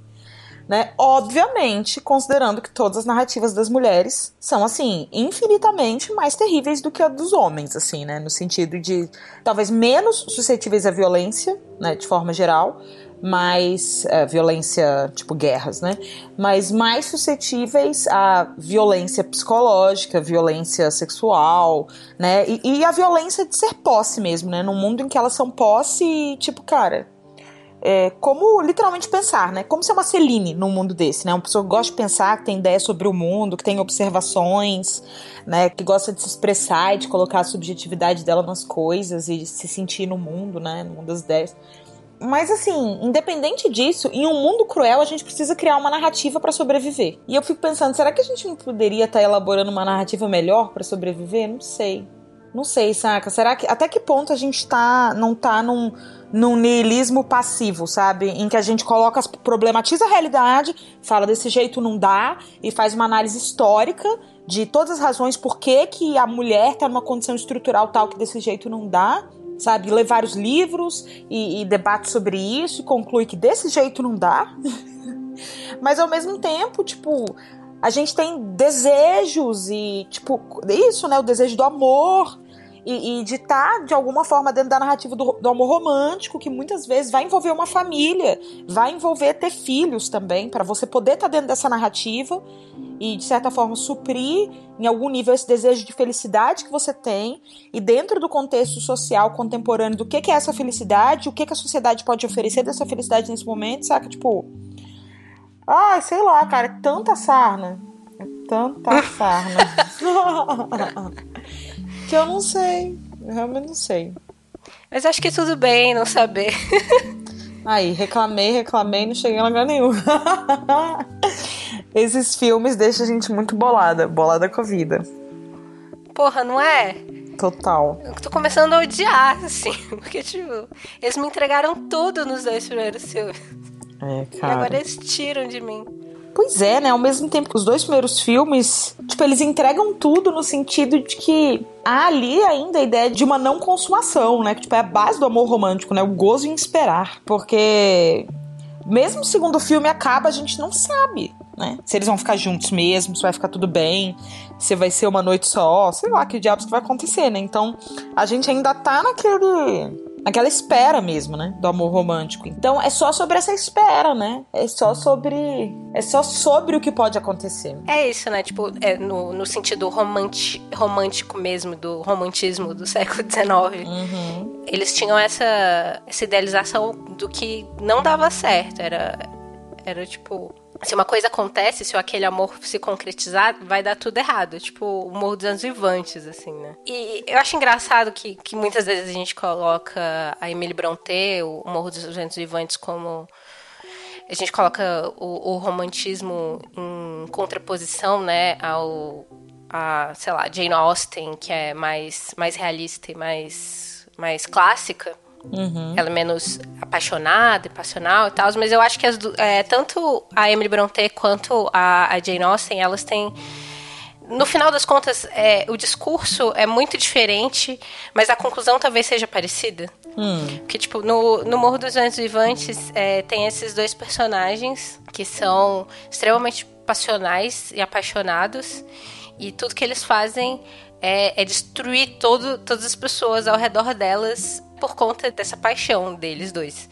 Né? Obviamente, considerando que todas as narrativas das mulheres são, assim, infinitamente mais terríveis do que a dos homens, assim, né? No sentido de talvez menos suscetíveis à violência, né? De forma geral, mais é, violência, tipo guerras, né? Mas mais suscetíveis à violência psicológica, violência sexual, né? E, e, a violência de ser posse mesmo, né? Num mundo em que elas são posse, tipo, cara. É, como literalmente pensar, né? Como ser uma Celine num mundo desse, né? Uma pessoa que gosta de pensar, que tem ideias sobre o mundo, que tem observações, né? Que gosta de se expressar e de colocar a subjetividade dela nas coisas e de se sentir no mundo, né? No mundo das ideias. Mas assim, independente disso, em um mundo cruel a gente precisa criar uma narrativa para sobreviver. E eu fico pensando, será que a gente não poderia estar tá elaborando uma narrativa melhor para sobreviver? Não sei. Não sei, saca? Será que até que ponto a gente tá não tá num num niilismo passivo, sabe? Em que a gente coloca, problematiza a realidade, fala desse jeito não dá e faz uma análise histórica de todas as razões por que, que a mulher tá numa condição estrutural tal que desse jeito não dá sabe? Lê vários livros e, e debate sobre isso e conclui que desse jeito não dá. Mas ao mesmo tempo, tipo, a gente tem desejos e, tipo, isso, né? O desejo do amor e, e de estar, tá, de alguma forma, dentro da narrativa do, do, amor romântico, que muitas vezes vai envolver uma família, vai envolver ter filhos também, para você poder estar tá dentro dessa narrativa e, de certa forma, suprir em algum nível esse desejo de felicidade que você tem e dentro do contexto social contemporâneo do que, que é essa felicidade, o que, que a sociedade pode oferecer dessa felicidade nesse momento, saca? Tipo. Ai, sei lá, cara, é tanta sarna. É tanta sarna. que eu não sei. Eu realmente não sei. Mas acho que tudo bem não saber. Aí, reclamei, reclamei, não cheguei a lugar nenhum. Esses filmes deixam a gente muito bolada, bolada com a vida. Porra, não é? Total. Eu tô começando a odiar, assim, porque, tipo, eles me entregaram tudo nos dois primeiros filmes. É, cara. E agora eles tiram de mim. Pois é, né? Ao mesmo tempo que os dois primeiros filmes, tipo, eles entregam tudo no sentido de que há ali ainda a ideia de uma não consumação, né? Que tipo, é a base do amor romântico, né? O gozo em esperar. Porque mesmo o segundo filme acaba, a gente não sabe, né? Se eles vão ficar juntos mesmo, se vai ficar tudo bem, se vai ser uma noite só, sei lá que diabos que vai acontecer, né? Então, a gente ainda tá naquele naquela espera mesmo, né? Do amor romântico. Então é só sobre essa espera, né? É só sobre. É só sobre o que pode acontecer. É isso, né? Tipo, é no, no sentido romanti, romântico mesmo, do romantismo do século XIX. Uhum. Eles tinham essa, essa idealização do que não dava certo. Era, era tipo se uma coisa acontece, se aquele amor se concretizar, vai dar tudo errado. Tipo, o Morro dos Anos Vivantes, assim, né? E eu acho engraçado que, que muitas vezes a gente coloca a Emily Brontë, o Morro dos Anos Vivantes, como a gente coloca o, o, romantismo em contraposição, né, ao a, sei lá, Jane Austen, que é mais mais realista e mais mais clássica. Uhum. Ela é menos apaixonada e passional e tal, mas eu acho que as, é, tanto a Emily Brontë quanto a, a Jane Austen, elas têm no final das contas, é, o discurso é muito diferente, mas a conclusão talvez seja parecida. Hum. Porque, tipo, no, no Morro dos Ventos Vivantes é, tem esses dois personagens que são extremamente passionais e apaixonados, e tudo que eles fazem é, é destruir todo, todas as pessoas ao redor delas por conta dessa paixão deles dois.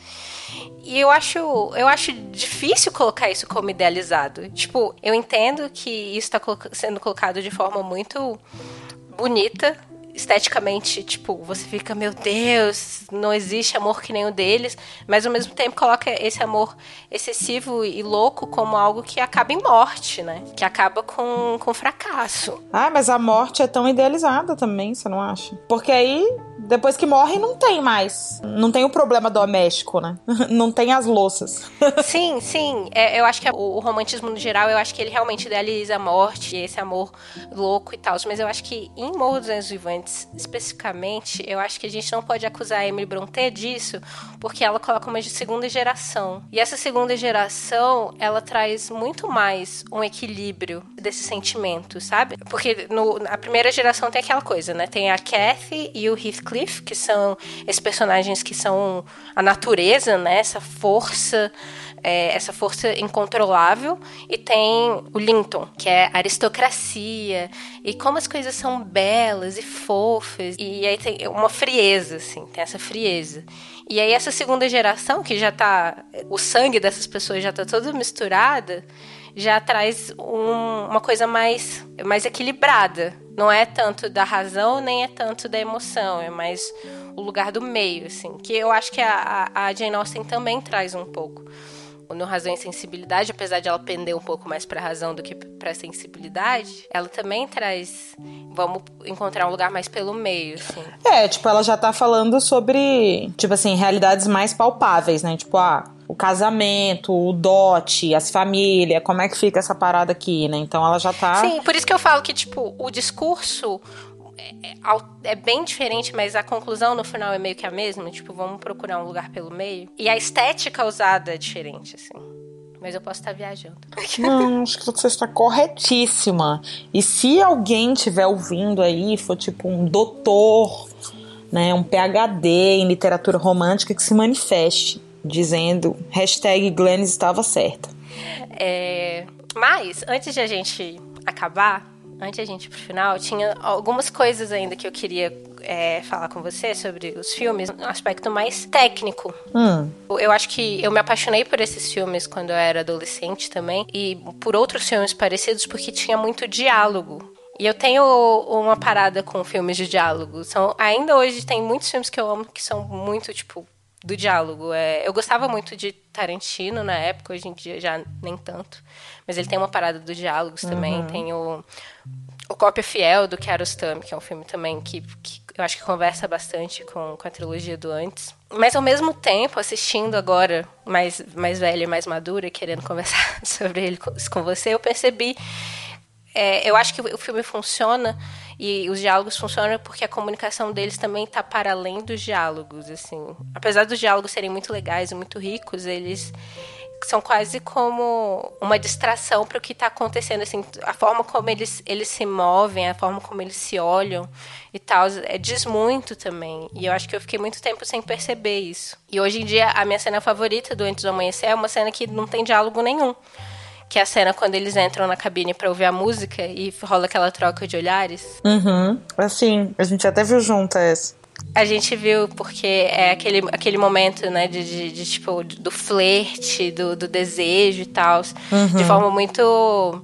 E eu acho, eu acho difícil colocar isso como idealizado. Tipo, eu entendo que isso está sendo colocado de forma muito bonita esteticamente, tipo, você fica, meu Deus, não existe amor que nem o deles, mas ao mesmo tempo coloca esse amor excessivo e louco como algo que acaba em morte, né? Que acaba com, com fracasso. Ah, mas a morte é tão idealizada também, você não acha? Porque aí depois que morre, não tem mais. Não tem o problema doméstico, né? Não tem as louças. sim, sim. É, eu acho que o, romantismo no geral, eu acho que ele realmente idealiza a morte, esse amor louco e tal. Mas eu acho que em Morro dos Anjos Vivantes, especificamente, eu acho que a gente não pode acusar a Emily Brontë disso, porque ela coloca uma de segunda geração. E essa segunda geração, ela traz muito mais um equilíbrio desse sentimento, sabe? Porque no, a primeira geração tem aquela coisa, né? Tem a Kathy e o Heathcliff Heathcliff, que são esses personagens que são a natureza, né? Essa força, é, essa força incontrolável. E tem o Linton, que é aristocracia. E como as coisas são belas e fofas. E aí tem uma frieza, assim, tem essa frieza. E aí essa segunda geração, que já tá... O sangue dessas pessoas já tá todo misturada já traz um, uma coisa mais, mais equilibrada. Não é tanto da razão, nem é tanto da emoção, é mais o lugar do meio, assim. Que eu acho que a, a Jane Austen também traz um pouco. No Razão e Sensibilidade, apesar de ela pender um pouco mais para razão do que para sensibilidade, ela também traz. Vamos encontrar um lugar mais pelo meio, assim. É, tipo, ela já tá falando sobre, tipo assim, realidades mais palpáveis, né? Tipo, ah, o casamento, o dote, as famílias, como é que fica essa parada aqui, né? Então ela já tá. Sim, por isso que eu falo que, tipo, o discurso é, é, é, bem diferente, mas a conclusão no final é meio que a mesma. Tipo, vamos procurar um lugar pelo meio. E a estética usada é diferente, assim. Mas eu posso estar viajando. Não, acho que você está corretíssima. E se alguém estiver ouvindo aí, for tipo um doutor, né, um PhD em literatura romântica que se manifeste dizendo hashtag Glenn estava certa. É, mas, antes de a gente acabar, antes de a gente ir pro final, tinha algumas coisas ainda que eu queria é, falar com você sobre os filmes, um aspecto mais técnico. Hum. Eu acho que eu me apaixonei por esses filmes quando eu era adolescente também, e por outros filmes parecidos porque tinha muito diálogo. E eu tenho uma parada com filmes de diálogo. São, ainda hoje tem muitos filmes que eu amo que são muito, tipo, do diálogo. É, eu gostava muito de Tarantino na época, hoje em dia já nem tanto. Mas ele tem uma parada dos diálogos uhum. também. Tem o, o Cópia Fiel do Kiarostami, que é um filme também que, que eu acho que conversa bastante com, com a trilogia do antes. Mas ao mesmo tempo, assistindo agora, mais, mais velha e mais madura, querendo conversar sobre ele com, com você, eu percebi. É, eu acho que o filme funciona e os diálogos funcionam porque a comunicação deles também está para além dos diálogos, assim. Apesar dos diálogos serem muito legais e muito ricos, eles são quase como uma distração para o que está acontecendo, assim, a forma como eles, eles se movem, a forma como eles se olham e tal, é, diz muito também. E eu acho que eu fiquei muito tempo sem perceber isso. E hoje em dia, a minha cena favorita do Antes do Amanhecer é uma cena que não tem diálogo nenhum que é a cena quando eles entram na cabine para ouvir a música e rola aquela troca de olhares. Uhum. Assim, a gente até viu junto essa. A gente viu porque é aquele, aquele momento, né, de, de, de tipo, do flerte, do, do desejo e tal, uhum. de forma muito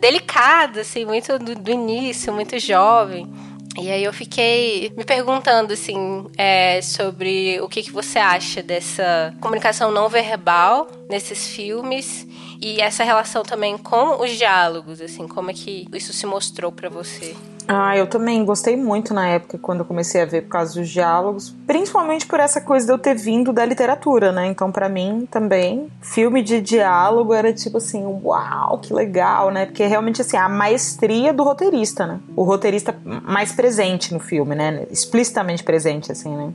delicada, assim, muito do, do início, muito jovem. E aí eu fiquei me perguntando, assim, é, sobre o que, que você acha dessa comunicação não verbal nesses filmes e essa relação também com os diálogos, assim, como é que isso se mostrou para você? Ah, eu também gostei muito na época quando eu comecei a ver por causa dos diálogos, principalmente por essa coisa de eu ter vindo da literatura, né? Então, para mim também, filme de diálogo era tipo assim, uau, que legal, né? Porque realmente assim, a maestria do roteirista, né? O roteirista mais presente no filme, né? Explicitamente presente assim, né?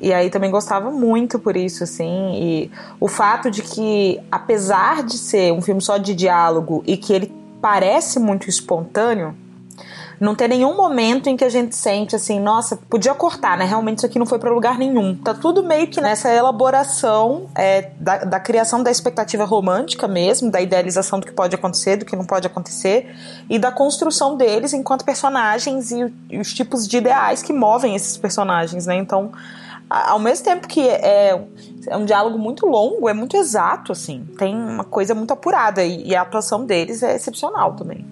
E aí também gostava muito por isso, assim. E o fato de que, apesar de ser um filme só de diálogo e que ele parece muito espontâneo, não tem nenhum momento em que a gente sente assim, nossa, podia cortar, né? Realmente isso aqui não foi para lugar nenhum. Tá tudo meio que nessa elaboração é, da, da, criação da expectativa romântica mesmo, da idealização do que pode acontecer, do que não pode acontecer, e da construção deles enquanto personagens e, e os tipos de ideais que movem esses personagens, né? Então, ao mesmo tempo que é, é um diálogo muito longo, é muito exato, assim. Tem uma coisa muito apurada e, e a atuação deles é excepcional também.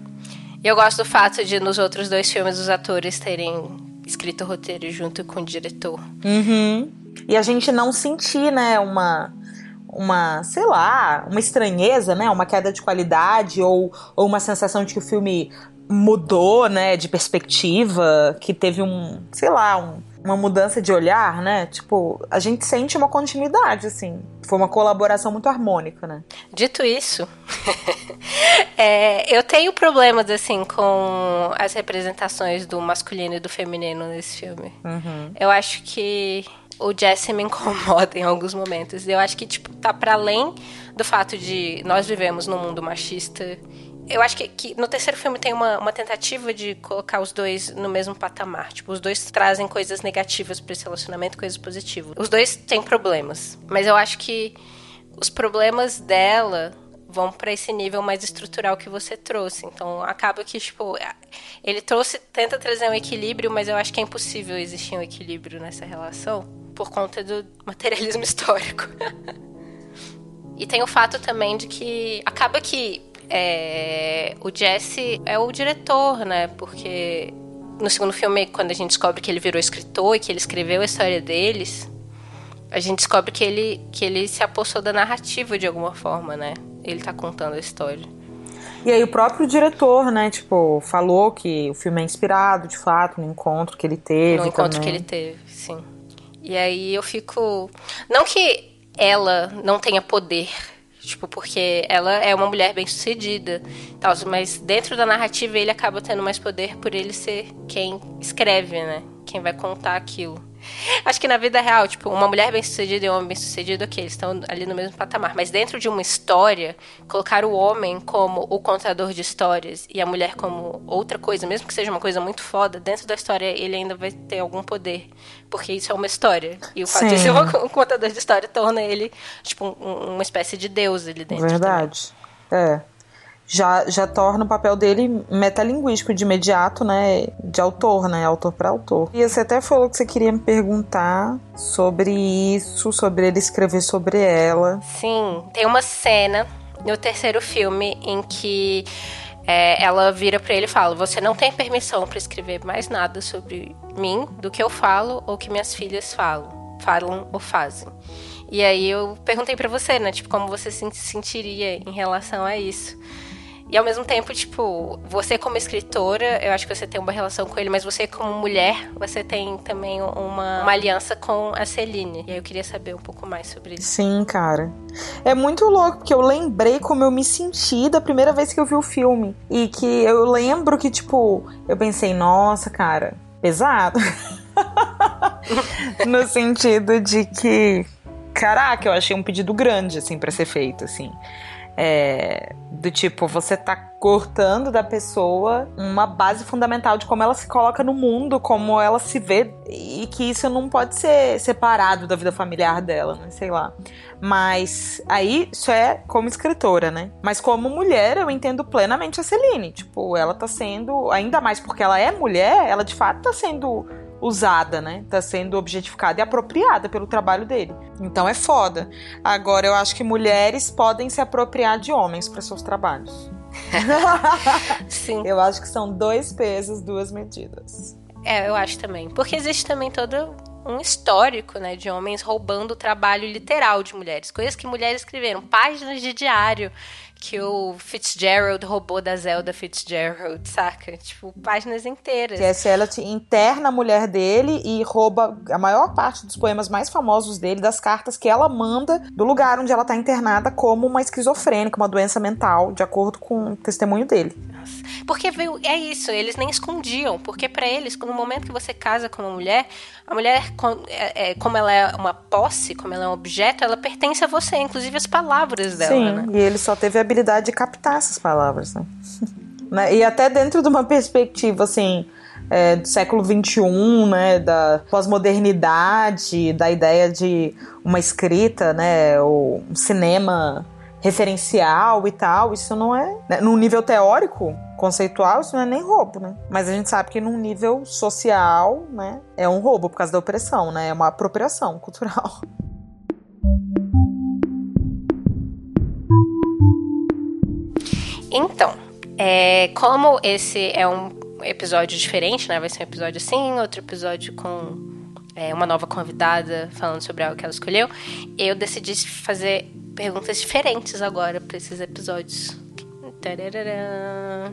Eu gosto do fato de nos outros dois filmes os atores terem escrito o roteiro junto com o diretor. Uhum. E a gente não sentir, né, uma uma, sei lá, uma estranheza, né, uma queda de qualidade ou, ou uma sensação de que o filme mudou, né, de perspectiva, que teve um, sei lá, um, uma mudança de olhar, né? Tipo, a gente sente uma continuidade, assim. Foi uma colaboração muito harmônica, né? Dito isso, é, eu tenho problemas, assim, com as representações do masculino e do feminino nesse filme. Uhum. Eu acho que o Jesse me incomoda em alguns momentos. Eu acho que, tipo, tá para além do fato de nós vivemos num mundo machista eu acho que, que, no terceiro filme tem uma, uma, tentativa de colocar os dois no mesmo patamar. Tipo, os dois trazem coisas negativas para esse relacionamento, coisas positivas. Os dois têm problemas, mas eu acho que os problemas dela vão para esse nível mais estrutural que você trouxe. Então, acaba que, tipo, ele trouxe, tenta trazer um equilíbrio, mas eu acho que é impossível existir um equilíbrio nessa relação por conta do materialismo histórico. e tem o fato também de que acaba que é, o Jesse é o diretor, né? Porque no segundo filme, quando a gente descobre que ele virou escritor e que ele escreveu a história deles, a gente descobre que ele, que ele se apossou da narrativa de alguma forma, né? Ele tá contando a história. E aí o próprio diretor, né, tipo, falou que o filme é inspirado, de fato, no encontro que ele teve. No encontro que ele teve, sim. E aí eu fico. Não que ela não tenha poder Tipo, porque ela é uma mulher bem sucedida, tal, mas dentro da narrativa ele acaba tendo mais poder por ele ser quem escreve, né? Quem vai contar aquilo. Acho que na vida real, tipo, uma mulher bem-sucedida e um homem bem-sucedido, ok, eles estão ali no mesmo patamar. Mas dentro de uma história, colocar o homem como o contador de histórias e a mulher como outra coisa, mesmo que seja uma coisa muito foda, dentro da história ele ainda vai ter algum poder. Porque isso é uma história. E o fato Sim. de ser um contador de história torna ele, tipo, um, uma espécie de deus ali dentro. Verdade. Também. É já, já torna o papel dele metalinguístico de imediato, né? De autor, né? Autor para autor. E você até falou que você queria me perguntar sobre isso, sobre ele escrever sobre ela. Sim, tem uma cena no terceiro filme em que é, ela vira para ele e fala: Você não tem permissão para escrever mais nada sobre mim do que eu falo ou que minhas filhas falam, falam ou fazem. E aí eu perguntei para você, né? Tipo, como você se sentiria em relação a isso. E ao mesmo tempo, tipo, você como escritora, eu acho que você tem uma relação com ele, mas você como mulher, você tem também uma, uma aliança com a Celine. E aí eu queria saber um pouco mais sobre isso. Sim, cara. É muito louco, porque eu lembrei como eu me senti da primeira vez que eu vi o filme. E que eu lembro que, tipo, eu pensei, nossa, cara, pesado. no sentido de que, caraca, eu achei um pedido grande, assim, para ser feito, assim. É, do tipo, você tá cortando da pessoa uma base fundamental de como ela se coloca no mundo, como ela se vê, e que isso não pode ser separado da vida familiar dela, né? Sei lá. Mas aí isso é como escritora, né? Mas como mulher, eu entendo plenamente a Celine. Tipo, ela tá sendo, ainda mais porque ela é mulher, ela de fato tá sendo usada, né? Tá sendo objetificada e apropriada pelo trabalho dele. Então é foda. Agora eu acho que mulheres podem se apropriar de homens para seus trabalhos. Sim. Eu acho que são dois pesos, duas medidas. É, eu acho também. Porque existe também todo um histórico, né, de homens roubando o trabalho literal de mulheres, coisas que mulheres escreveram, páginas de diário que o Fitzgerald roubou da Zelda Fitzgerald, saca? Tipo, páginas inteiras. Que essa ela interna a mulher dele e rouba a maior parte dos poemas mais famosos dele, das cartas que ela manda do lugar onde ela tá internada como uma esquizofrênica, uma doença mental, de acordo com o testemunho dele. Porque é isso, eles nem escondiam, porque para eles, no momento que você casa com uma mulher, a mulher, é, é, como ela é uma posse, como ela é um objeto, ela pertence a você, inclusive as palavras dela. Sim, né? e ele só teve a habilidade de captar essas palavras, né? né? E até dentro de uma perspectiva, assim, é, do século XXI, né, da pós-modernidade, da ideia de uma escrita, né, ou um cinema referencial e tal, isso não é. Né, num nível teórico, conceitual, isso não é nem roubo, né? Mas a gente sabe que num nível social, né, é um roubo por causa da opressão, né? É uma apropriação cultural. Então, é, como esse é um episódio diferente, né? Vai ser um episódio assim, outro episódio com é, uma nova convidada falando sobre algo que ela escolheu. Eu decidi fazer perguntas diferentes agora para esses episódios. Tararara.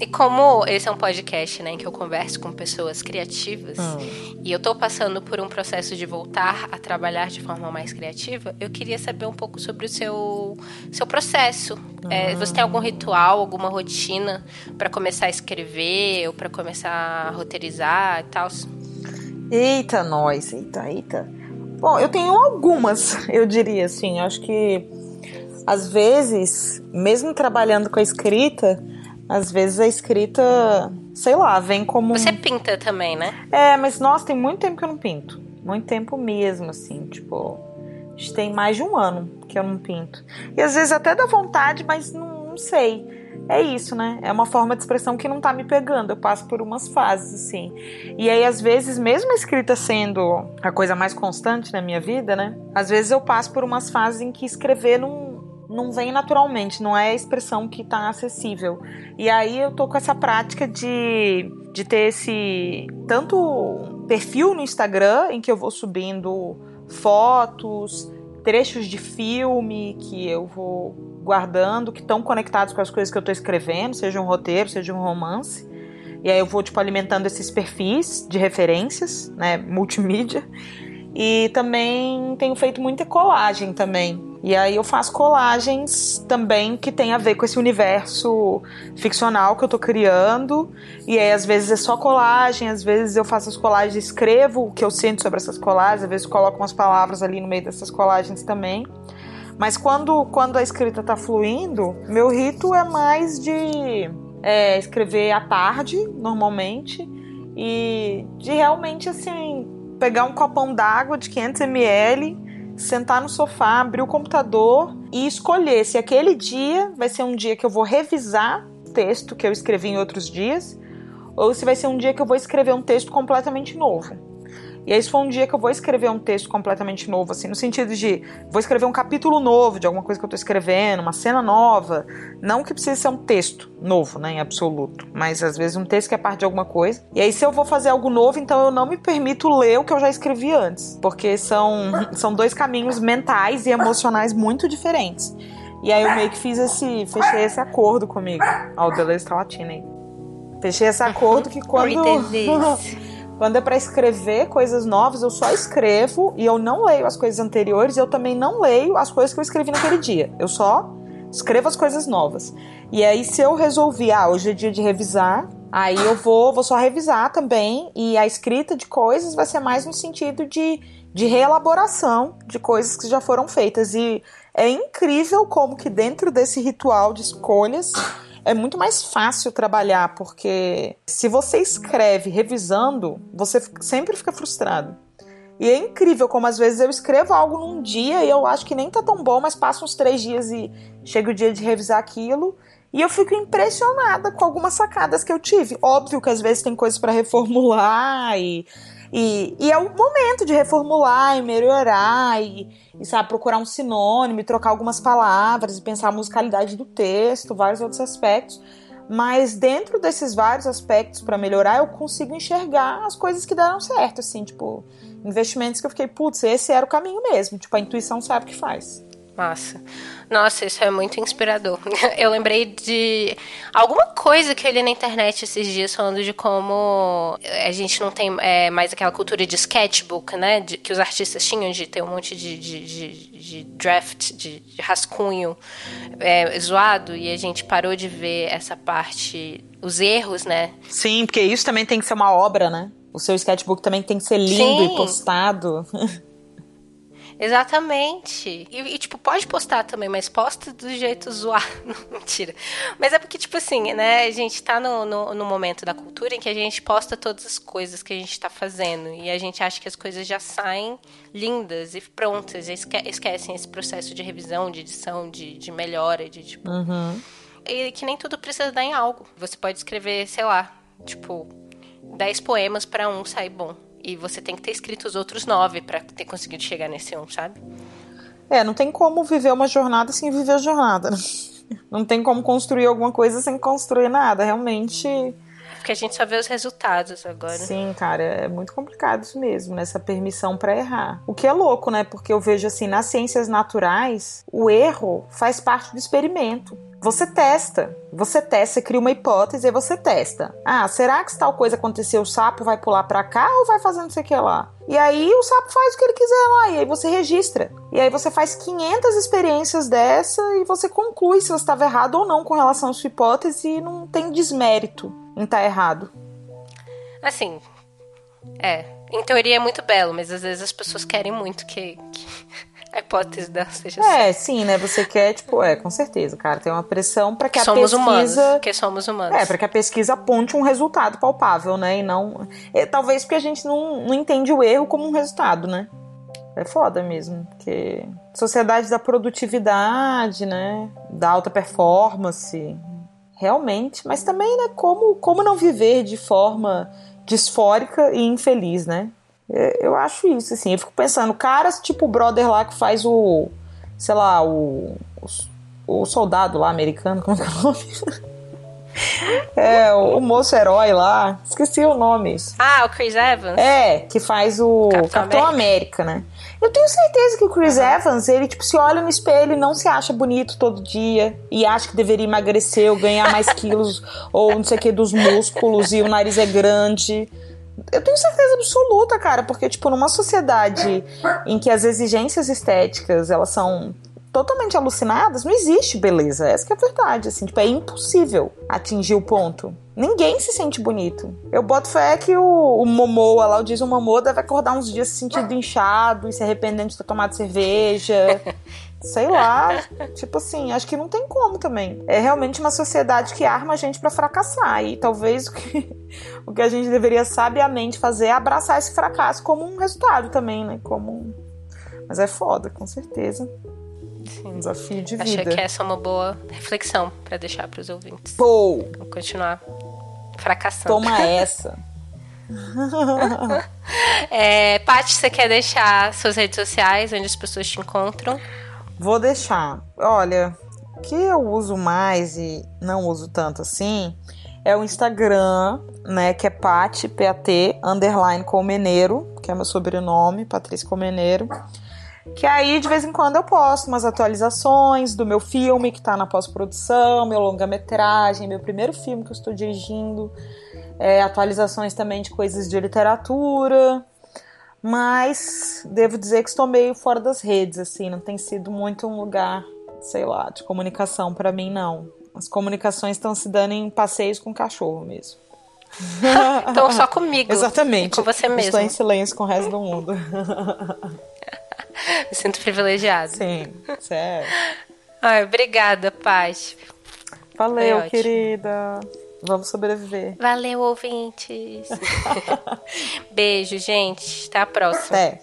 E como esse é um podcast, né, em que eu converso com pessoas criativas, hum. e eu tô passando por um processo de voltar a trabalhar de forma mais criativa, eu queria saber um pouco sobre o seu, seu processo. Hum. É, você tem algum ritual, alguma rotina para começar a escrever ou para começar a roteirizar e tal? Eita, nós, eita, eita. Bom, eu tenho algumas, eu diria assim. Acho que às vezes, mesmo trabalhando com a escrita, às vezes a escrita, sei lá, vem como. Você pinta também, né? É, mas nossa, tem muito tempo que eu não pinto. Muito tempo mesmo, assim, tipo. Tem mais de um ano que eu não pinto. E às vezes até dá vontade, mas não, não sei é isso, né? É uma forma de expressão que não tá me pegando. Eu passo por umas fases, assim. E aí, às vezes, mesmo a escrita sendo a coisa mais constante na minha vida, né? Às vezes eu passo por umas fases em que escrever não, não vem naturalmente, não é a expressão que tá acessível. E aí eu tô com essa prática de, de ter esse tanto perfil no Instagram em que eu vou subindo fotos, trechos de filme que eu vou guardando, que estão conectados com as coisas que eu estou escrevendo, seja um roteiro, seja um romance. E aí eu vou, tipo, alimentando esses perfis de referências, né, multimídia. E também tenho feito muita colagem também. E aí eu faço colagens também que tem a ver com esse universo ficcional que eu tô criando. E aí às vezes é só colagem, às vezes eu faço as colagens, escrevo o que eu sinto sobre essas colagens, às vezes coloco umas palavras ali no meio dessas colagens também. Mas quando, quando a escrita tá fluindo, meu rito é mais de é, escrever à tarde, normalmente, e de realmente assim pegar um copão d'água de 500 ml sentar no sofá, abrir o computador e escolher se aquele dia vai ser um dia que eu vou revisar texto que eu escrevi em outros dias ou se vai ser um dia que eu vou escrever um texto completamente novo. E aí, se for um dia que eu vou escrever um texto completamente novo, assim, no sentido de vou escrever um capítulo novo de alguma coisa que eu tô escrevendo, uma cena nova. Não que precise ser um texto novo, né, em absoluto, mas às vezes um texto que é parte de alguma coisa. E aí, se eu vou fazer algo novo, então eu não me permito ler o que eu já escrevi antes, porque são, são dois caminhos mentais e emocionais muito diferentes. E aí eu meio que fiz esse. fechei esse acordo comigo. Ó, o Deleuze tá latindo aí. Fechei esse acordo que quando. Quando é para escrever coisas novas, eu só escrevo e eu não leio as coisas anteriores, eu também não leio as coisas que eu escrevi naquele dia. Eu só escrevo as coisas novas. E aí, se eu resolvi, ah, hoje é dia de revisar, aí eu vou, vou só revisar também, e a escrita de coisas vai ser mais no sentido de, de reelaboração de coisas que já foram feitas. E é incrível como que dentro desse ritual de escolhas é muito mais fácil trabalhar, porque se você escreve revisando, você sempre fica frustrado. E é incrível como às vezes eu escrevo algo num dia e eu acho que nem tá tão bom, mas passa uns três dias e chega o dia de revisar aquilo. E eu fico impressionada com algumas sacadas que eu tive. Óbvio que às vezes tem coisas para reformular e e, e é o momento de reformular e melhorar e, e, sabe, procurar um sinônimo e trocar algumas palavras e pensar a musicalidade do texto, vários outros aspectos. Mas dentro desses vários aspectos para melhorar, eu consigo enxergar as coisas que deram certo, assim, tipo, investimentos que eu fiquei, putz, esse era o caminho mesmo. Tipo, a intuição sabe o que faz. Massa. Nossa, isso é muito inspirador. Eu lembrei de alguma coisa que eu li na internet esses dias falando de como a gente não tem é, mais aquela cultura de sketchbook, né? De, que os artistas tinham de ter um monte de, de, de, draft, de, de rascunho é, zoado, e a gente parou de ver essa parte, os erros, né? Sim, porque isso também tem que ser uma obra, né? O seu sketchbook também tem que ser lindo Sim. e postado. Exatamente. E, e, tipo, pode postar também, mas posta do jeito zoado. Mentira. Mas é porque, tipo assim, né? A gente tá no, no, no, momento da cultura em que a gente posta todas as coisas que a gente tá fazendo. E a gente acha que as coisas já saem lindas e prontas. E esque esquecem esse processo de revisão, de edição, de, de melhora, de tipo. Uhum. E que nem tudo precisa dar em algo. Você pode escrever, sei lá, tipo, 10 poemas para um sair bom. E você tem que ter escrito os outros nove para ter conseguido chegar nesse um, sabe? É, não tem como viver uma jornada sem viver a jornada. Não tem como construir alguma coisa sem construir nada. Realmente. Porque a gente só vê os resultados agora. Sim, cara, é muito complicado isso mesmo, nessa né? permissão para errar. O que é louco, né? Porque eu vejo assim, nas ciências naturais, o erro faz parte do experimento. Você testa, você testa, você cria uma hipótese e você testa. Ah, será que se tal coisa acontecer, o sapo vai pular para cá ou vai fazer não sei o que lá? E aí o sapo faz o que ele quiser lá, e aí você registra. E aí você faz 500 experiências dessa e você conclui se você estava errado ou não com relação à sua hipótese e não tem desmérito em estar tá errado. Assim, é. Em teoria é muito belo, mas às vezes as pessoas querem muito que, que a hipótese dela seja É, assim. sim, né? Você quer, tipo, é, com certeza, cara, tem uma pressão para que, que a pesquisa. Humanos, que somos humanos. É, para que a pesquisa aponte um resultado palpável, né? E não. É, talvez porque a gente não, não entende o erro como um resultado, né? É foda mesmo, porque sociedade da produtividade, né? Da alta performance, realmente, mas também, né, como, como não viver de forma disfórica e infeliz, né? É, eu acho isso, assim. Eu fico pensando, caras tipo o brother lá que faz o. Sei lá, o. O, o soldado lá americano, como é que é o nome? É, o, o, moço herói lá. Esqueci o nome. Ah, o Chris Evans? É, que faz o Capitão, Capitão América. América. né? Eu tenho certeza que o Chris uhum. Evans, ele tipo, se olha no espelho e não se acha bonito todo dia e acha que deveria emagrecer ou ganhar mais quilos ou não sei o que dos músculos e o nariz é grande. Eu tenho certeza absoluta, cara, porque, tipo, numa sociedade em que as exigências estéticas, elas são totalmente alucinadas, não existe beleza. Essa que é a verdade, assim, tipo, é impossível atingir o ponto. Ninguém se sente bonito. Eu boto fé que o, o Momoa lá, o Jason Momoa, deve acordar uns dias se sentindo inchado e se arrependendo de ter tomado cerveja. Sei lá. tipo assim, acho que não tem como também. É realmente uma sociedade que arma a gente para fracassar. E talvez o que, o que a gente deveria sabiamente fazer é abraçar esse fracasso como um resultado também, né? Como. Mas é foda, com certeza. Sim. Um desafio de vida. Acho que essa é uma boa reflexão para deixar para os ouvintes. Pô! Vamos continuar fracassando. Toma essa. é, Paty, você quer deixar suas redes sociais, onde as pessoas te encontram? Vou deixar. Olha, o que eu uso mais e não uso tanto assim é o Instagram, né, que é Pat, P-A-T, underline Colmeneiro, que é meu sobrenome, Patrícia Colmeneiro. Que aí, de vez em quando, eu posto umas atualizações do meu filme que tá na pós-produção, meu longa-metragem, meu primeiro filme que eu estou dirigindo, é, atualizações também de coisas de literatura. Mas devo dizer que estou meio fora das redes, assim, não tem sido muito um lugar, sei lá, de comunicação para mim, não. As comunicações estão se dando em passeios com cachorro mesmo. então só comigo. Exatamente. Com você mesmo. Estou em silêncio com o resto do mundo. Me sinto privilegiado. Sim, sério. Ai, obrigada, Paz. Valeu, querida. Vamos sobreviver. Valeu, ouvintes. Beijo, gente. Até a próxima. Até.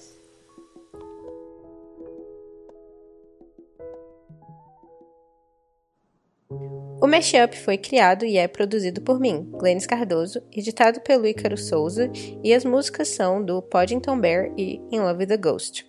O Mashup foi criado e é produzido por mim, Glennis Cardoso, editado pelo Ícaro Souza, e as músicas são do Poddington Bear e In Love with the Ghost.